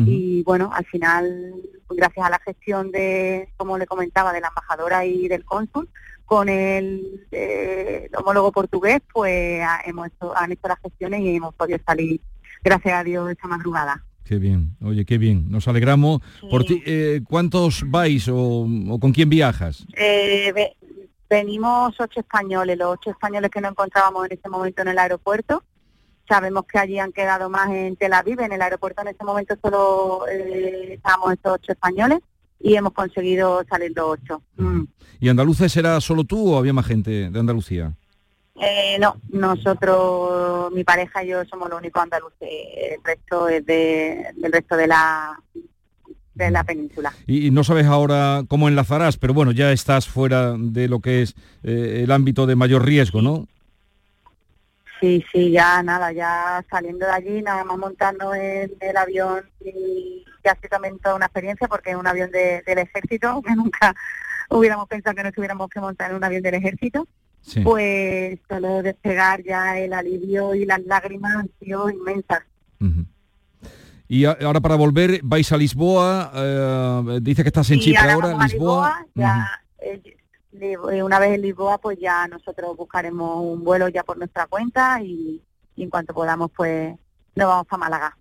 y bueno, al final, gracias a la gestión de, como le comentaba, de la embajadora y del cónsul, con el, eh, el homólogo portugués, pues ha- hemos hecho, han hecho las gestiones y hemos podido salir, gracias a Dios, esta madrugada. Qué bien, oye, qué bien. Nos alegramos por ti. Eh, ¿Cuántos vais o, o con quién viajas? Eh, ve- venimos ocho españoles, los ocho españoles que nos encontrábamos en este momento en el aeropuerto. Sabemos que allí han quedado más en Tel Aviv, en el aeropuerto en este momento solo eh, estábamos estos ocho españoles y hemos conseguido salir los ocho. Mm. ¿Y andaluces era solo tú o había más gente de Andalucía? Eh, no, nosotros, mi pareja y yo somos los únicos andaluces, el resto es de, del resto de la de la península. Y, y no sabes ahora cómo enlazarás, pero bueno, ya estás fuera de lo que es eh, el ámbito de mayor riesgo, ¿no? Sí, sí, ya nada, ya saliendo de allí, nada más montando en el avión y ya sido también toda una experiencia porque es un avión de- del ejército, [laughs] que nunca hubiéramos pensado que nos tuviéramos que montar en un avión del ejército. Sí. Pues solo despegar ya el alivio y las lágrimas han sido inmensas. Y ahora para volver, vais a Lisboa, eh, dice que estás en Y Chipre ahora Lisboa. ya, li- eh, una vez en Lisboa, pues ya nosotros buscaremos un vuelo ya por nuestra cuenta y, y en cuanto podamos, pues nos vamos a Málaga.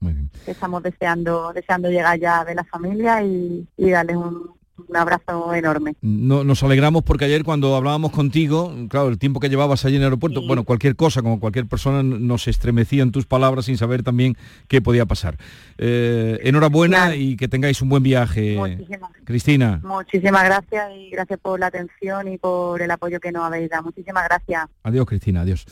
Estamos deseando deseando llegar ya de la familia y, y darles un, un abrazo enorme. No, nos alegramos porque ayer cuando hablábamos contigo, claro, el tiempo que llevabas allí en el aeropuerto, bueno, cualquier cosa, como cualquier persona, nos estremecían tus palabras sin saber también qué podía pasar. Eh, enhorabuena y que tengáis un buen viaje, Muchísimas, Cristina. muchísimas gracias y gracias por la atención y por el apoyo que nos habéis dado. Muchísimas gracias. Adiós, Cristina, adiós.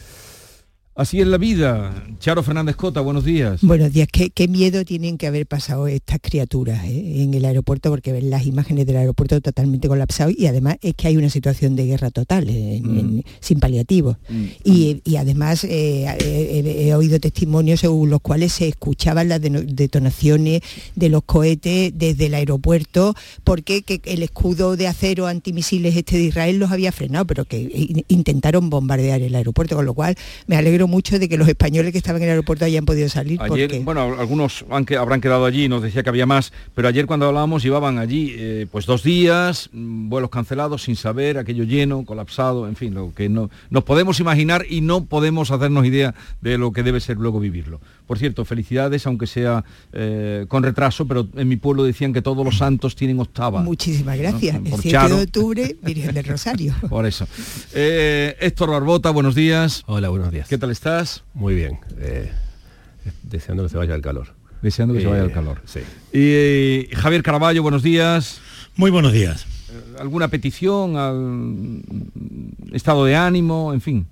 Así es la vida. Charo Fernández Cota, buenos días. Buenos días, qué, qué miedo tienen que haber pasado estas criaturas ¿eh? en el aeropuerto porque ven las imágenes del aeropuerto totalmente colapsado y además es que hay una situación de guerra total, eh, en- sin paliativos. Y, y además eh, he, he- oído testimonios según los cuales se escuchaban las detonaciones de los cohetes desde el aeropuerto porque que el escudo de acero antimisiles este de Israel los había frenado, pero que in- intentaron bombardear el aeropuerto, con lo cual me alegro mucho de que los españoles que estaban en el aeropuerto hayan podido salir Ayer, porque bueno, algunos han que- habrán quedado allí, nos decía que había más, pero ayer cuando hablábamos llevaban allí eh, pues dos días, mm, vuelos cancelados sin saber, aquello lleno, colapsado, en fin, lo que no nos podemos imaginar y no podemos hacernos idea de lo que debe ser luego vivirlo. Por cierto, felicidades, aunque sea eh, con retraso, pero en mi pueblo decían que todos los santos tienen octava. muchísimas gracias. ¿no? El Por 7 Charo. de octubre, Virgen del Rosario. [laughs] Por eso. Eh, Héctor Barbota, buenos días. Hola, buenos días. ¿Qué tal estás? Muy bien. eh, deseando que se vaya el calor. Deseando que se Eh, vaya el calor. Sí. Y eh, Javier Caraballo, buenos días. Muy buenos días. Eh, ¿Alguna petición al estado de ánimo, en fin?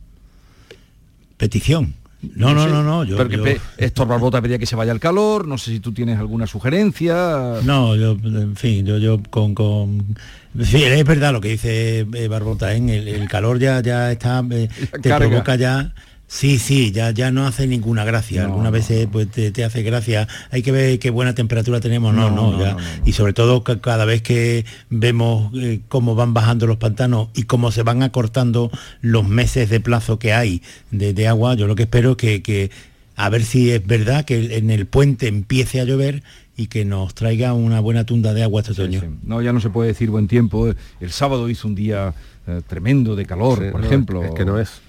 Petición. No, no, sé, no, no. Yo, pero que yo- Héctor Barbota pedía que se vaya el calor, no sé si tú tienes alguna sugerencia. No, yo, en fin, yo, yo con, con... fin, es verdad lo que dice eh, Barbota, ¿eh? el, el calor ya, ya está, eh, [laughs] te carga. provoca ya... Sí, sí, ya, ya no hace ninguna gracia. Algunas veces pues, te, te hace gracia. Hay que ver qué buena temperatura tenemos. No, No, no, no, ya. no, no, Y sobre todo ca- cada vez que vemos eh, cómo van bajando los pantanos y cómo se van acortando los meses de plazo que hay de, de agua, yo lo que espero es que, que a ver si es verdad que en el puente empiece a llover y que nos traiga una buena tunda de agua este otoño. No, ya no se puede decir buen tiempo. El sábado hizo un día eh, tremendo de calor, Sí, por no, ejemplo. Es que no es,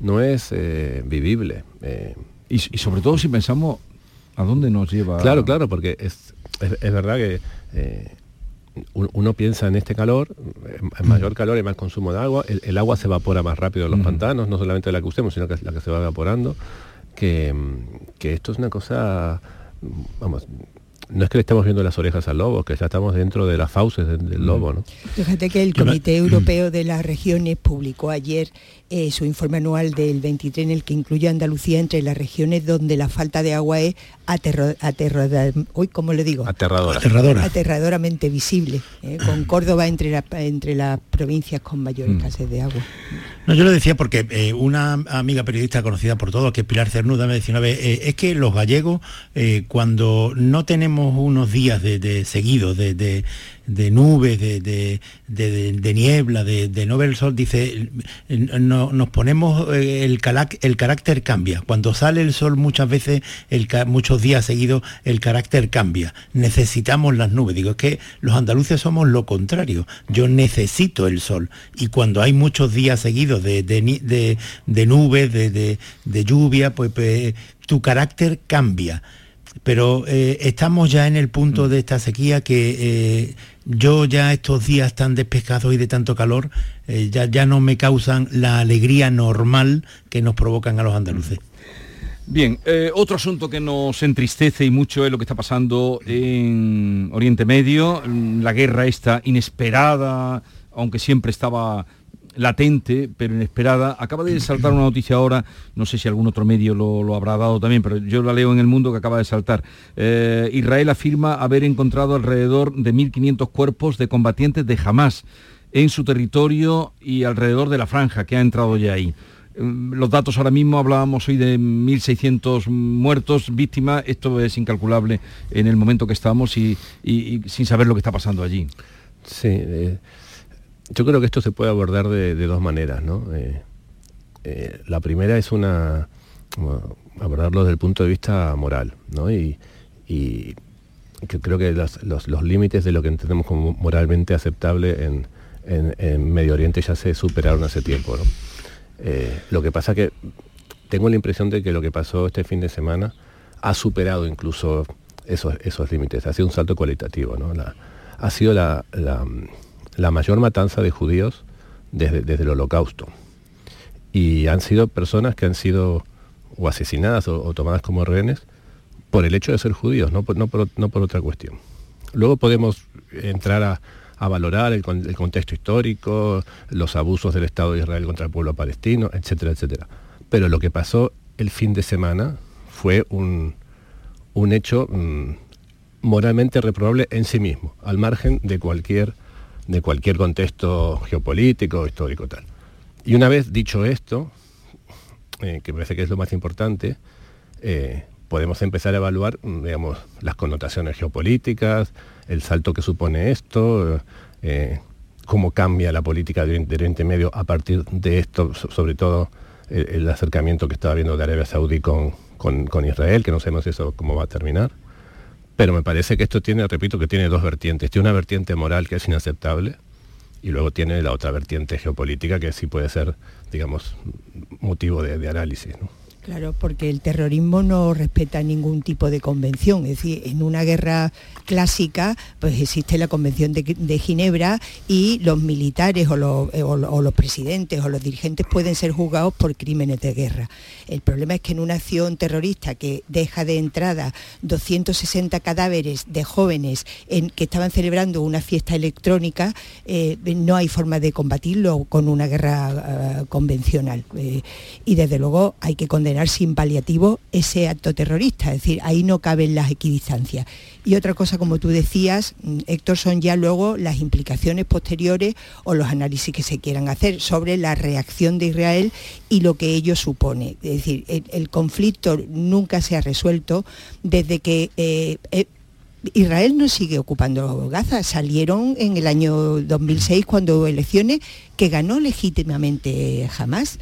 no es eh, vivible. eh. Y, y sobre todo si pensamos a dónde nos lleva. Claro, claro, porque es, es, es verdad que eh, un- uno piensa en este calor, en- mayor calor y más consumo de agua, el, el agua se evapora más rápido en los pantanos, no solamente la que usemos, sino que la que se va evaporando, que, que esto es una cosa, vamos, no es que le estemos viendo las orejas al lobo, que ya estamos dentro de las fauces del, del lobo, ¿no? Fíjate que el Comité Europeo de las Regiones publicó ayer eh, su informe anual del 23 en el que incluye a Andalucía entre las regiones donde la falta de agua es aterro, aterro- uy, ¿cómo le digo? Aterradora. Aterradora. aterradoramente visible, eh, con Córdoba entre, la- entre las provincias con mayor escasez de agua. No, yo lo decía porque eh, una amiga periodista conocida por todos, que es Pilar Cernuda, me decía una vez, eh, es que los gallegos, eh, cuando no tenemos unos días de, de seguidos, de, de- de nubes, de, de- de- niebla, de, de no ver el sol, dice, no- nos ponemos, eh, el, calac- el carácter cambia. Cuando sale el sol muchas veces, el muchos días seguidos, el carácter cambia. Necesitamos las nubes. Digo, es que los andaluces somos lo contrario. Yo necesito el sol. Y cuando hay muchos días seguidos de, de ni- de- de nubes, de, de- de lluvia, pues, pues, tu carácter cambia. Pero eh, estamos ya en el punto de esta sequía que eh, yo ya estos días tan despejados y de tanto calor eh, ya, ya no me causan la alegría normal que nos provocan a los andaluces. Bien, eh, otro asunto que nos entristece y mucho es lo que está pasando en Oriente Medio, la guerra esta inesperada, aunque siempre estaba latente, pero inesperada. Acaba de saltar una noticia ahora, no sé si algún otro medio lo, lo habrá dado también, pero yo la leo en el mundo que acaba de saltar. Eh, Israel afirma haber encontrado alrededor de 1.500 cuerpos de combatientes de Hamas en su territorio y alrededor de la franja que ha entrado ya ahí. Mm, Los datos ahora mismo hablábamos hoy de 1.600 muertos, víctimas, esto es incalculable en el momento que estamos y, sin saber lo que está pasando allí. Sí, eh, yo creo que esto se puede abordar de, de dos maneras, ¿no? Eh, eh, la primera es una abordarlo desde el punto de vista moral, ¿no? Y, y creo que los, los límites de lo que entendemos como moralmente aceptable en, en- Medio Oriente ya se superaron hace tiempo. Eh, lo que pasa que tengo la impresión de que lo que pasó este fin de semana ha superado incluso esos, esos límites, ha sido un salto cualitativo, ¿no? Ha sido la- la mayor matanza de judíos desde, desde el holocausto. Y han sido personas que han sido o asesinadas o, tomadas como rehenes por el hecho de ser judíos, no por, no por- otra cuestión. Luego podemos entrar a, a valorar el contexto histórico, los abusos del Estado de Israel contra el pueblo palestino, etcétera, etcétera. Pero lo que pasó el fin de semana fue un, un hecho mm, moralmente reprobable en sí mismo, al margen de cualquier, de cualquier contexto geopolítico, histórico, tal. Y una vez dicho esto, eh, que parece que es lo más importante, eh, podemos empezar a evaluar, digamos, las connotaciones geopolíticas, el salto que supone esto, eh, cómo cambia la política de Oriente- Medio a partir de esto, so- sobre todo el, el acercamiento que estaba viendo de Arabia Saudí con, con- con Israel, que no sabemos eso cómo va a terminar. Pero me parece que esto tiene, repito, que tiene dos vertientes. Tiene una vertiente moral que es inaceptable y luego tiene la otra vertiente geopolítica que sí puede ser, digamos, motivo de, análisis. Claro, porque el terrorismo no respeta ningún tipo de convención. Es decir, en una guerra clásica, pues existe la Convención de, Ginebra y los militares o los, eh, o lo- o los presidentes o los dirigentes pueden ser juzgados por crímenes de guerra. El problema es que en una acción terrorista que deja de entrada 260 cadáveres de jóvenes en- que estaban celebrando una fiesta electrónica, eh, no hay forma de combatirlo con una guerra ah, convencional. Eh, y desde luego hay que condenar sin paliativo ese acto terrorista, es decir, ahí no caben las equidistancias. Y otra cosa, como tú decías, mm, Héctor, son ya luego las implicaciones posteriores o los análisis que se quieran hacer sobre la reacción de Israel y lo que ello supone. Es decir, el, conflicto nunca se ha resuelto desde que eh, eh, Israel no sigue ocupando Gaza. Salieron en el año 2006 cuando elecciones que ganó legítimamente Hamas.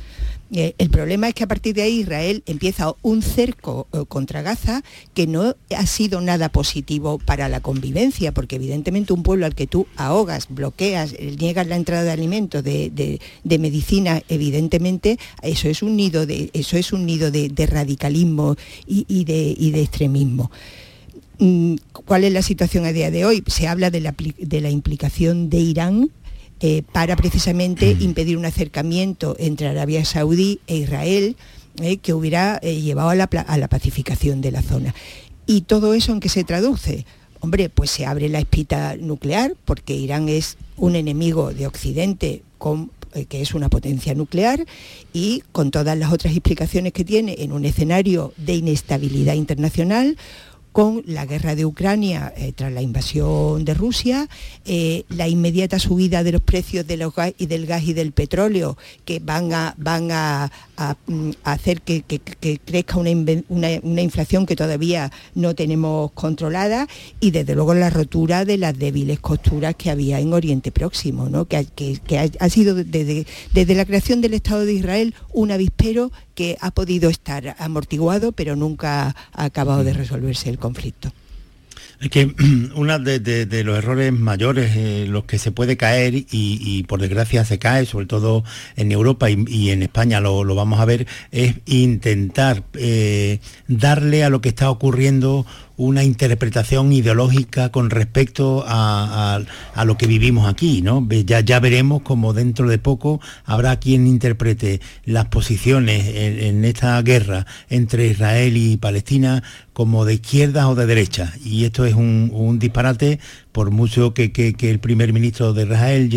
Eh, el problema es que a partir de ahí Israel empieza un cerco eh, contra Gaza que no ha sido nada positivo para la convivencia, porque evidentemente un pueblo al que tú ahogas, bloqueas, eh, niegas la entrada de alimentos, de, de- de medicina, evidentemente eso es un nido de, eso es un nido de, radicalismo y- y de- y de extremismo. Mm, ¿Cuál es la situación a día de hoy? Se habla de la, de la implicación de Irán eh, para precisamente impedir un acercamiento entre Arabia Saudí e Israel eh, que hubiera eh, llevado a la, pla- a la pacificación de la zona. ¿Y todo eso en qué se traduce? Hombre, pues se abre la espita nuclear porque Irán es un enemigo de Occidente con que es una potencia nuclear y con todas las otras explicaciones que tiene en un escenario de inestabilidad internacional, con la guerra de Ucrania eh, tras la invasión de Rusia, eh, la inmediata subida de los precios de los gas y del gas y del petróleo que van a, van a, a, mm, a hacer que, que- que crezca una, una- una inflación que todavía no tenemos controlada y desde luego la rotura de las débiles costuras que había en Oriente Próximo, ¿no? que, ha- que- que ha, ha sido desde, desde la creación del Estado de Israel un avispero que ha podido estar amortiguado pero nunca ha acabado de resolverse el conflicto. Es que [clears throat] uno de, los errores mayores, eh, los que se puede caer y, por desgracia se cae, sobre todo en Europa y, en España lo, lo vamos a ver, es intentar eh, darle a lo que está ocurriendo una interpretación ideológica con respecto a, a- lo que vivimos aquí, ¿no? Ya, ya veremos como dentro de poco habrá quien interprete las posiciones en, en esta guerra entre Israel y Palestina como de izquierda o de derecha. Y esto es un, un disparate por mucho que, que- el primer ministro de Israel,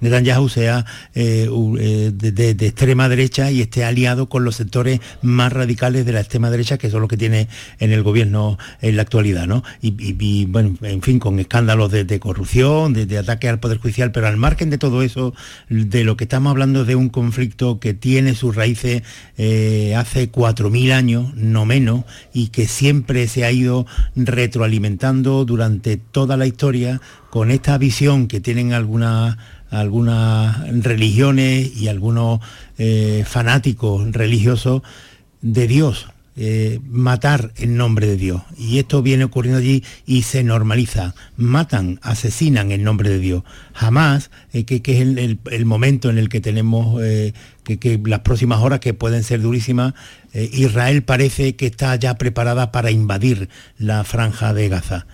Netanyahu, sea eh, eh, de, de- extrema derecha y esté aliado con los sectores más radicales de la extrema derecha, que son los que tiene en el gobierno en la actualidad, ¿no? Y, y- bueno, en fin, con escándalos de, corrupción, de ataque al Poder Judicial, pero al margen de todo eso, de lo que estamos hablando es de un conflicto que tiene sus raíces eh, hace 4.000 años, no menos, y que siempre se ha ido retroalimentando durante toda la historia con esta visión que tienen algunas algunas religiones y algunos eh, fanáticos religiosos de Dios, eh, matar en nombre de Dios. Y esto viene ocurriendo allí y se normaliza. Matan, asesinan en nombre de Dios. Jamás, eh, que, que es el, momento en el que tenemos que, que las próximas horas, que pueden ser durísimas, eh, Israel parece que está ya preparada para invadir la franja de Gaza.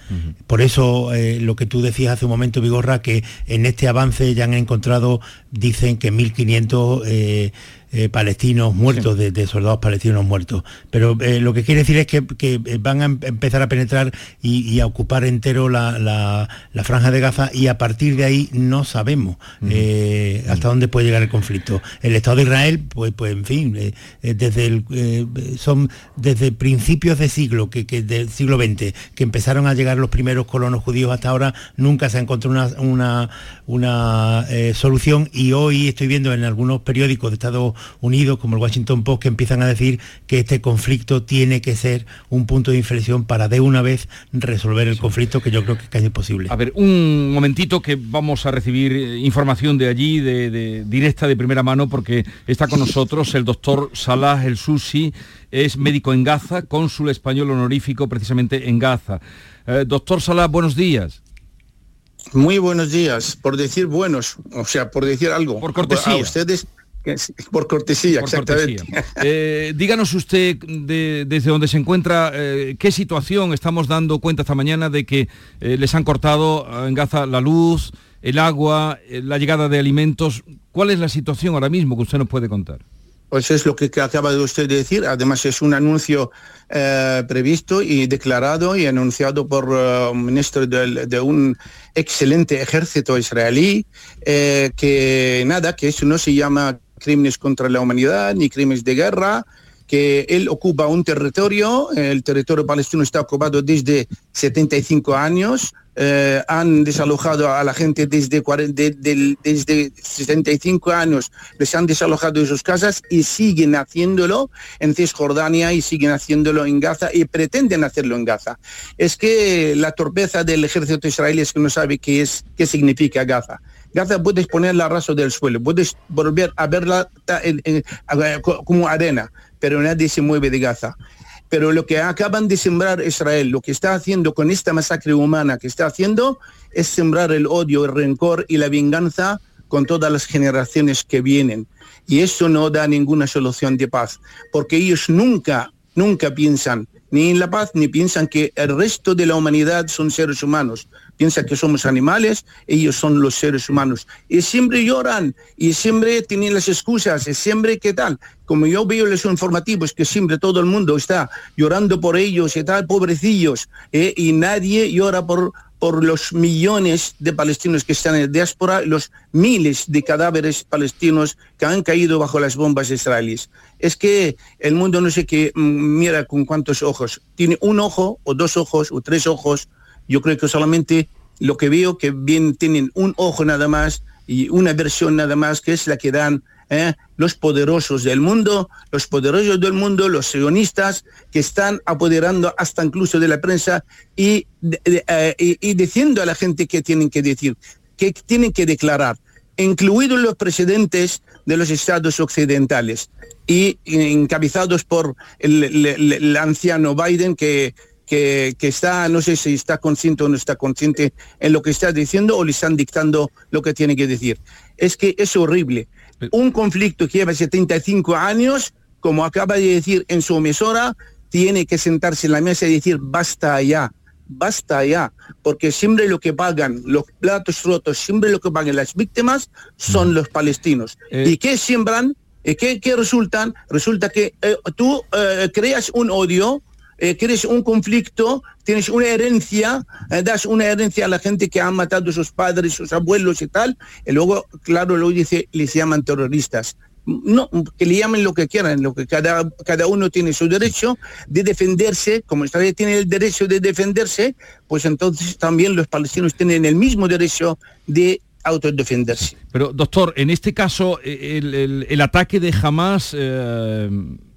Por eso eh, lo que tú decías hace un momento, Vigorra, que en este avance ya han encontrado, dicen que 1.500 eh, eh, palestinos muertos, de, de soldados palestinos muertos. Pero eh, lo que quiere decir es que, que, van a em- empezar a penetrar y, y a ocupar entero la, la- la franja de Gaza y a partir de ahí no sabemos eh, hasta dónde puede llegar el conflicto. El Estado de Israel, pues, pues en fin, desde el, eh, son desde principios de siglo, que, que del siglo XX, que empezaron a llegar los primeros colonos judíos hasta ahora, nunca se ha encontrado una, una, una, eh, solución y hoy estoy viendo en algunos periódicos de Estados Unidos, como el Washington Post, que empiezan a decir que este conflicto tiene que ser un punto de inflexión para de una vez resolver el conflicto, que yo creo que es casi posible. A ver, un momentito que vamos a recibir eh, información de allí, de, de- directa de primera mano, porque está con [laughs] nosotros el doctor Salah El Susi, es médico en Gaza, cónsul español honorífico precisamente en Gaza. Eh, doctor Salah, buenos días. Muy buenos días, por decir buenos, o sea, por decir algo. Por cortesía. A ustedes, por cortesía, Por exactamente. cortesía. Eh, díganos usted de- desde donde se encuentra, eh, qué situación estamos dando cuenta esta mañana de que eh, les han cortado en Gaza la luz, el agua, la llegada de alimentos. ¿Cuál es la situación ahora mismo que usted nos puede contar? Pues es lo que, acaba de usted decir. Además es un anuncio eh, previsto y declarado y anunciado por eh, un ministro de, un excelente ejército israelí, eh, que nada, que eso no se llama crímenes contra la humanidad ni crímenes de guerra, que él ocupa un territorio, el territorio palestino está ocupado desde 75 años, eh, han desalojado a la gente desde, 40 de- del- desde 75 años, les han desalojado de sus casas y siguen haciéndolo en Cisjordania y siguen haciéndolo en Gaza y pretenden hacerlo en Gaza. Es que la torpeza del ejército israelí es que no sabe qué, es, qué significa Gaza. Gaza puedes ponerla a raso del suelo, puedes volver a verla como arena, pero nadie se mueve de Gaza. Pero lo que acaban de sembrar Israel, lo que está haciendo con esta masacre humana que está haciendo, es sembrar el odio, el rencor y la venganza con todas las generaciones que vienen. Y eso no da ninguna solución de paz, porque ellos nunca, nunca piensan ni en la paz, ni piensan que el resto de la humanidad son seres humanos. Piensan que somos animales, ellos son los seres humanos. Y siempre lloran, y siempre tienen las excusas, y siempre qué tal. Como yo veo los informativos, que siempre todo el mundo está llorando por ellos y tal, pobrecillos, ¿eh? y nadie llora por, por los millones de palestinos que están en la diáspora, los miles de cadáveres palestinos que han caído bajo las bombas israelíes. Es que el mundo no sé qué mm, mira con cuántos ojos. Tiene un ojo o dos ojos o tres ojos. Yo creo que solamente lo que veo que bien tienen un ojo nada más y una versión nada más que es la que dan ¿eh? los poderosos del mundo, los poderosos del mundo, los sionistas que están apoderando hasta incluso de la prensa eh, y- diciendo a la gente qué tienen que decir, qué tienen que declarar, incluidos los presidentes de los estados occidentales y encabezados por el anciano Biden que, que, que está, no sé si está consciente o no está consciente en lo que está diciendo o le están dictando lo que tiene que decir. Es que es horrible. Un conflicto que lleva 75 años, como acaba de decir en su emisora, tiene que sentarse en la mesa y decir basta ya, basta ya, porque siempre lo que pagan los platos rotos, siempre lo que pagan las víctimas son los palestinos. ¿Y qué siembran? ¿Y qué, qué resultan? Resulta que eh, tú eh, creas un odio, eh, crees un conflicto, tienes una herencia, eh, das una herencia a la gente que ha matado a sus padres, sus abuelos y tal, y luego, claro, lo dice, les llaman terroristas. No, que le llamen lo que quieran, lo que cada, cada uno tiene su derecho de defenderse, como Israel tiene el derecho de defenderse, pues entonces también los palestinos tienen el mismo derecho de autodefenderse. Pero, doctor, en este caso, eh, el, el- el ataque de Hamas eh,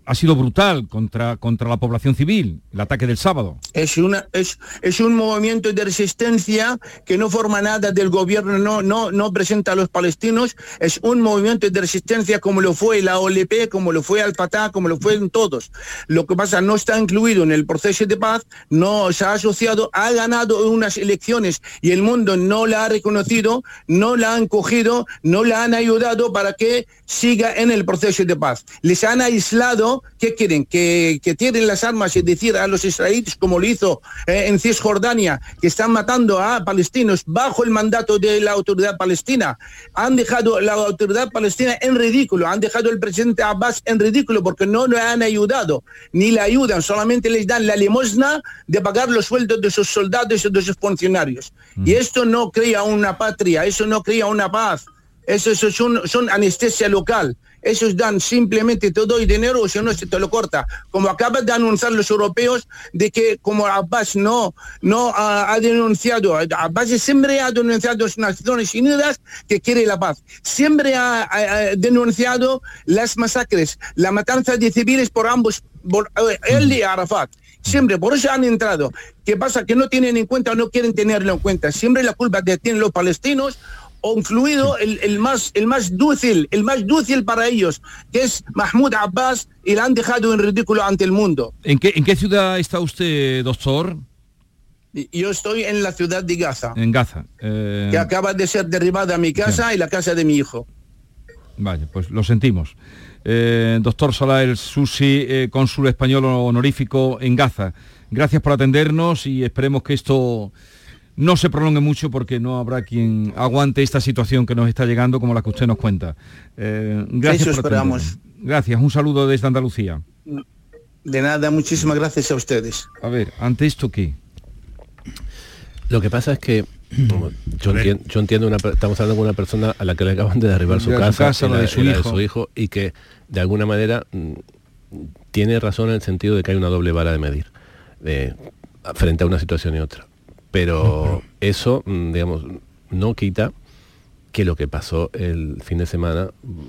ha sido brutal contra, contra la población civil, el ataque del sábado. Es, una, es, es un movimiento de resistencia que no forma nada del gobierno, no, no, no presenta a los palestinos, es un movimiento de resistencia como lo fue la OLP, como lo fue Al-Fatah, como lo fueron todos. Lo que pasa no está incluido en el proceso de paz, no se ha asociado, ha ganado unas elecciones y el mundo no la ha reconocido, no la han cogido, no la han ayudado para que siga en el proceso de paz. Les han aislado, ¿qué quieren? Que, que tiren las armas y decir a los israelíes, como lo hizo eh, en Cisjordania, que están matando a palestinos bajo el mandato de la autoridad palestina. Han dejado la autoridad palestina en ridículo, han dejado el presidente Abbas en ridículo porque no le han ayudado, ni le ayudan, solamente les dan la limosna de pagar los sueldos de sus soldados y de sus funcionarios. Y esto no crea una patria, eso no crea una paz. Eso, eso son, son anestesia local. Esos dan simplemente te doy dinero o si no se te lo corta. Como acaban de anunciar los europeos de que como Abbas no, no ha, ha denunciado, Abbas siempre ha denunciado las Naciones Unidas que quiere la paz. Siempre ha, denunciado las masacres, la matanza de civiles por ambos, por, eh, él y Arafat. Siempre, por eso han entrado. ¿Qué pasa? Que no tienen en cuenta no quieren tenerlo en cuenta. Siempre la culpa que tienen los palestinos o incluido el, el más el más dúcil, el más dúcil para ellos, que es Mahmoud Abbas, y la han dejado en ridículo ante el mundo. ¿En qué, en qué ciudad está usted, doctor? Yo estoy en la ciudad de Gaza, En Gaza. Eh, que acaba de ser derribada mi casa y la casa de mi hijo. Vaya, pues lo sentimos. Eh, doctor Salah El Susi, eh, cónsul español honorífico en Gaza. Gracias por atendernos y esperemos que esto no se prolongue mucho porque no habrá quien aguante esta situación que nos está llegando como la que usted nos cuenta. Eh, gracias Eso por esperamos. Gracias, un saludo desde Andalucía. De nada, muchísimas gracias a ustedes. A ver, ante esto qué? Lo que pasa es que yo, entien- yo entiendo, una, estamos hablando con una persona a la que le acaban de derribar su De su casa, la de su hijo. hijo, y que de alguna manera mm, tiene razón en el sentido de que hay una doble vara de medir de- frente a una situación y otra. Pero eso, mm, digamos, no quita que lo que pasó el fin de semana mm,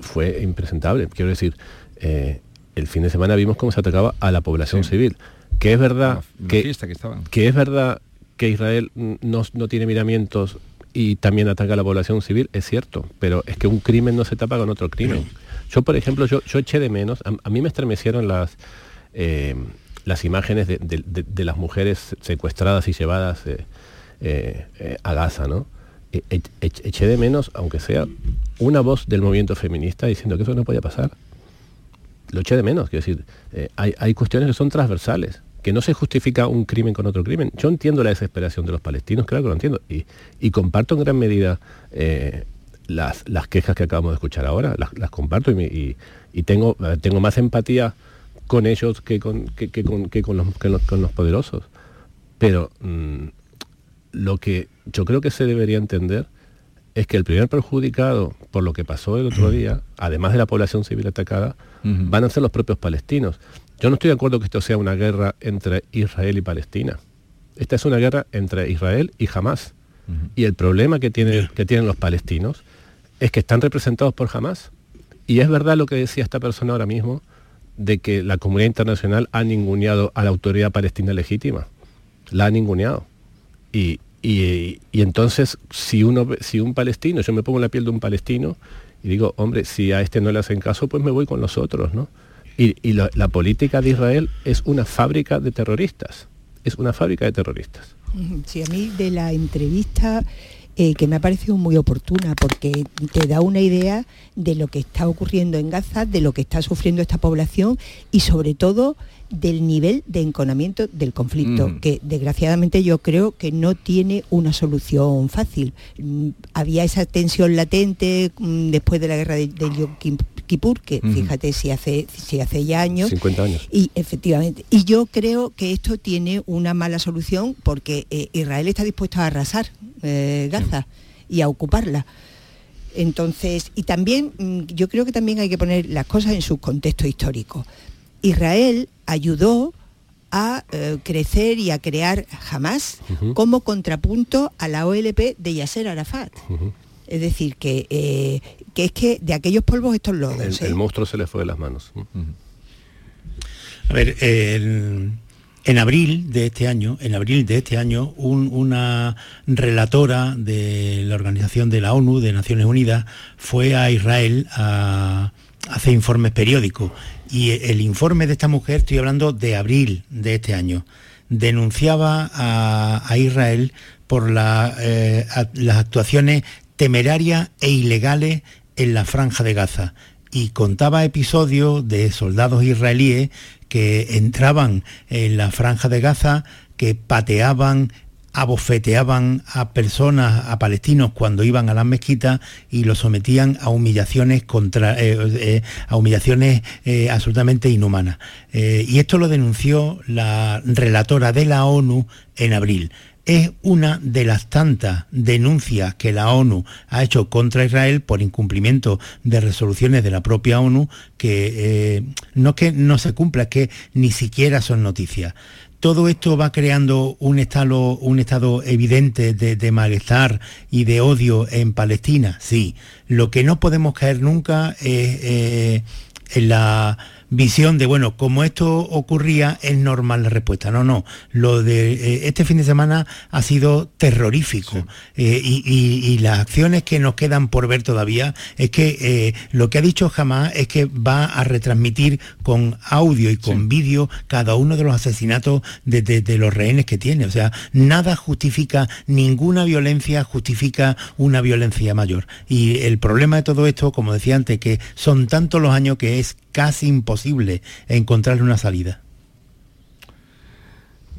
fue impresentable. Quiero decir, eh, el fin de semana vimos cómo se atacaba a la población Sí. civil. Que es verdad La que, es verdad que Israel no, no tiene miramientos y también ataca a la población civil, es cierto, pero es que un crimen no se tapa con otro crimen. Yo, por ejemplo, yo, yo eché de menos, a, a mí me estremecieron las, eh, las imágenes de, las mujeres secuestradas y llevadas eh, eh, eh, a Gaza, ¿no? E- e- e- eché de menos, aunque sea una voz del movimiento feminista diciendo que eso no podía pasar. lo eché de menos, quiero decir, hay, hay cuestiones que son transversales, que no se justifica un crimen con otro crimen. Yo entiendo la desesperación de los palestinos, claro que lo entiendo, y, comparto en gran medida las, las quejas que acabamos de escuchar ahora, las, las comparto y, y- tengo, tengo más empatía con ellos que con, que, que con, que con los, que los- con los poderosos. Pero mm, lo que yo creo que se debería entender es que el primer perjudicado por lo que pasó el otro día, además de la población civil atacada, van a ser los propios palestinos. Yo no estoy de acuerdo que esto sea una guerra entre Israel y Palestina. Esta es una guerra entre Israel y Hamas. Y el problema que, tiene- que tienen los palestinos es que están representados por Hamas. Y es verdad lo que decía esta persona ahora mismo, de que la comunidad internacional ha ninguneado a la autoridad palestina legítima. La ha ninguneado. Y, y- entonces, si, uno, si un palestino, yo me pongo la piel de un palestino y digo, hombre, si a este no le hacen caso, pues me voy con los otros, ¿no? Y, y la, la política de Israel es una fábrica de terroristas. Es una fábrica de terroristas. Sí, a mí de la entrevista eh, que me ha parecido muy oportuna porque te da una idea de lo que está ocurriendo en Gaza, de lo que está sufriendo esta población y sobre todo del nivel de enconamiento del conflicto, que desgraciadamente yo creo que no tiene una solución fácil. Mm, Había esa tensión latente mm, después de la guerra de, de Yom Kip- Kippur, que fíjate si hace, si hace ya años, 50 años. y efectivamente, y yo creo que esto tiene una mala solución porque eh, Israel está dispuesto a arrasar eh, Gaza y a ocuparla. Entonces, y también mm, yo creo que también hay que poner las cosas en su contexto histórico. Israel ayudó a eh, crecer y a crear Hamas Ujú. como contrapunto a la OLP de Yasser Arafat. Es decir, que, eh, que es que de aquellos polvos estos lodos. El, el monstruo se le fue de las manos. A ver, el- en abril de este año, en abril de este año, un- una relatora de la Organización de la ONU, de Naciones Unidas, fue a Israel a hacer informes periódicos. Y el informe de esta mujer, estoy hablando de abril de este año, denunciaba a, Israel por eh, las actuaciones temerarias e ilegales en la franja de Gaza. Y contaba episodios de soldados israelíes que entraban en la franja de Gaza, que pateaban, abofeteaban a personas, a palestinos cuando iban a las mezquitas y los sometían a humillaciones contra eh, eh, a humillaciones eh, absolutamente inhumanas. Y esto lo denunció la relatora de la ONU en abril es una de las tantas denuncias que la ONU ha hecho contra Israel por incumplimiento de resoluciones de la propia ONU que no que no se cumpla, es que ni siquiera son noticias. Todo esto va creando un estado, un estado evidente de, malestar y de odio en Palestina, sí. Lo que no podemos caer nunca es eh, en la visión de, bueno, como esto ocurría, es normal la respuesta. No, no. Lo de eh, este fin de semana ha sido terrorífico. Eh, y, y- y las acciones que nos quedan por ver todavía es que eh, lo que ha dicho jamás es que va a retransmitir con audio y con vídeo cada uno de los asesinatos de, de- de los rehenes que tiene. O sea, nada justifica, ninguna violencia justifica una violencia mayor. Y el problema de todo esto, como decía antes, que son tantos los años que es casi imposible encontrarle una salida.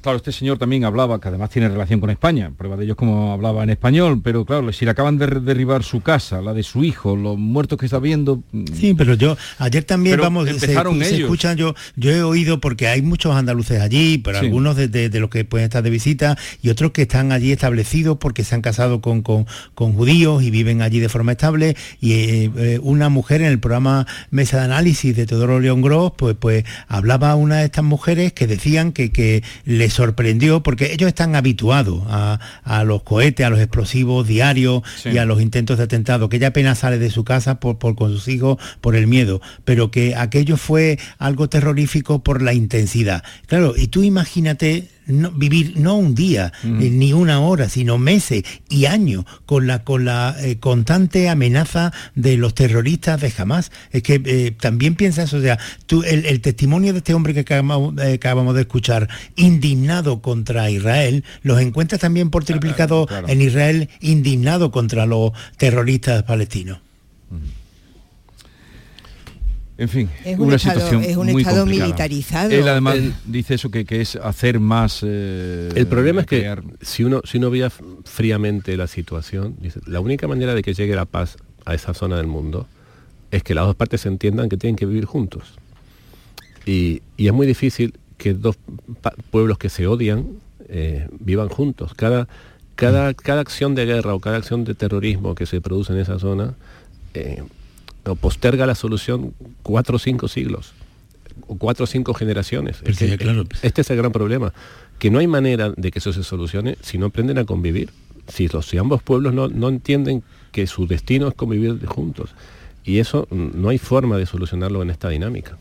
Claro, este señor también hablaba, que además tiene relación con España, prueba de ello es como hablaba en español, pero claro, si le acaban de derribar su casa, la de su hijo, los muertos que está viendo... mm, Sí, pero yo ayer también Pero vamos se, empezaron se ellos. escuchan yo yo he oído porque hay muchos andaluces allí, pero Sí. algunos de, de- de los que pueden estar de visita y otros que están allí establecidos porque se han casado con, con- con judíos y viven allí de forma estable y eh, eh, una mujer en el programa Mesa de Análisis de Teodoro León Gross pues pues hablaba a una de estas mujeres que decían que, que les sorprendió porque ellos están habituados a, a los cohetes, a los explosivos diarios Sí. y a los intentos de atentado, que ella apenas sale de su casa por, por- con sus hijos por el miedo, pero que aquello fue algo terrorífico por la intensidad. Claro, y tú imagínate no- vivir no un día eh, ni una hora, sino meses y años con la con la eh, constante amenaza de los terroristas de Hamas. Es que eh, también piensas, o sea, tú, el, el testimonio de este hombre que acabamos, acabamos de escuchar, indignado contra Israel, los encuentras también por triplicado claro. en Israel indignado contra los terroristas palestinos. En fin, Es un una estado- situación es un muy estado complicada. militarizado. Él además El- dice eso que, que es hacer más. eh, El problema es que crear- si uno, si uno veía fríamente la situación, dice, la única manera de que llegue la paz a esa zona del mundo es que las dos partes entiendan que tienen que vivir juntos. Y, y es muy difícil que dos pueblos que se odian eh, vivan juntos. Cada, cada, cada acción de guerra o cada acción de terrorismo que se produce en esa zona eh, o posterga la solución cuatro o cinco siglos o cuatro o cinco generaciones. Pero claro. Este es el gran problema, que no hay manera de que eso se solucione si no aprenden a convivir. Si, los, si ambos pueblos no, no entienden que su destino es convivir juntos. Y eso mm, no hay forma de solucionarlo en esta dinámica.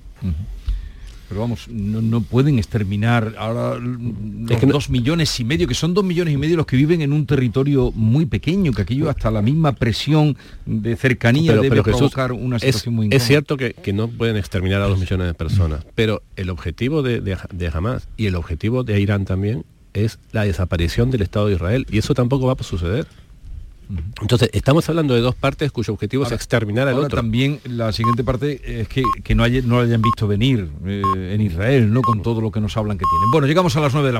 Pero vamos, no, no pueden exterminar ahora los que no- dos millones y medio, que son dos millones y medio los que viven en un territorio muy pequeño, que aquello hasta la misma presión de cercanía debe Jesús, provocar una es- situación muy es, incómoda. cierto que, que no pueden exterminar a dos millones de personas, pero el objetivo de, de, de Hamas y el objetivo de Irán también es la desaparición del Estado de Israel y eso tampoco va a suceder. Entonces, estamos hablando de dos partes cuyo objetivo es exterminar al Ahora otro. también la siguiente parte es que, que no, haya- no lo hayan visto venir eh, en Israel, ¿no? Con todo lo que nos hablan que tienen. Bueno, llegamos a las 9 de la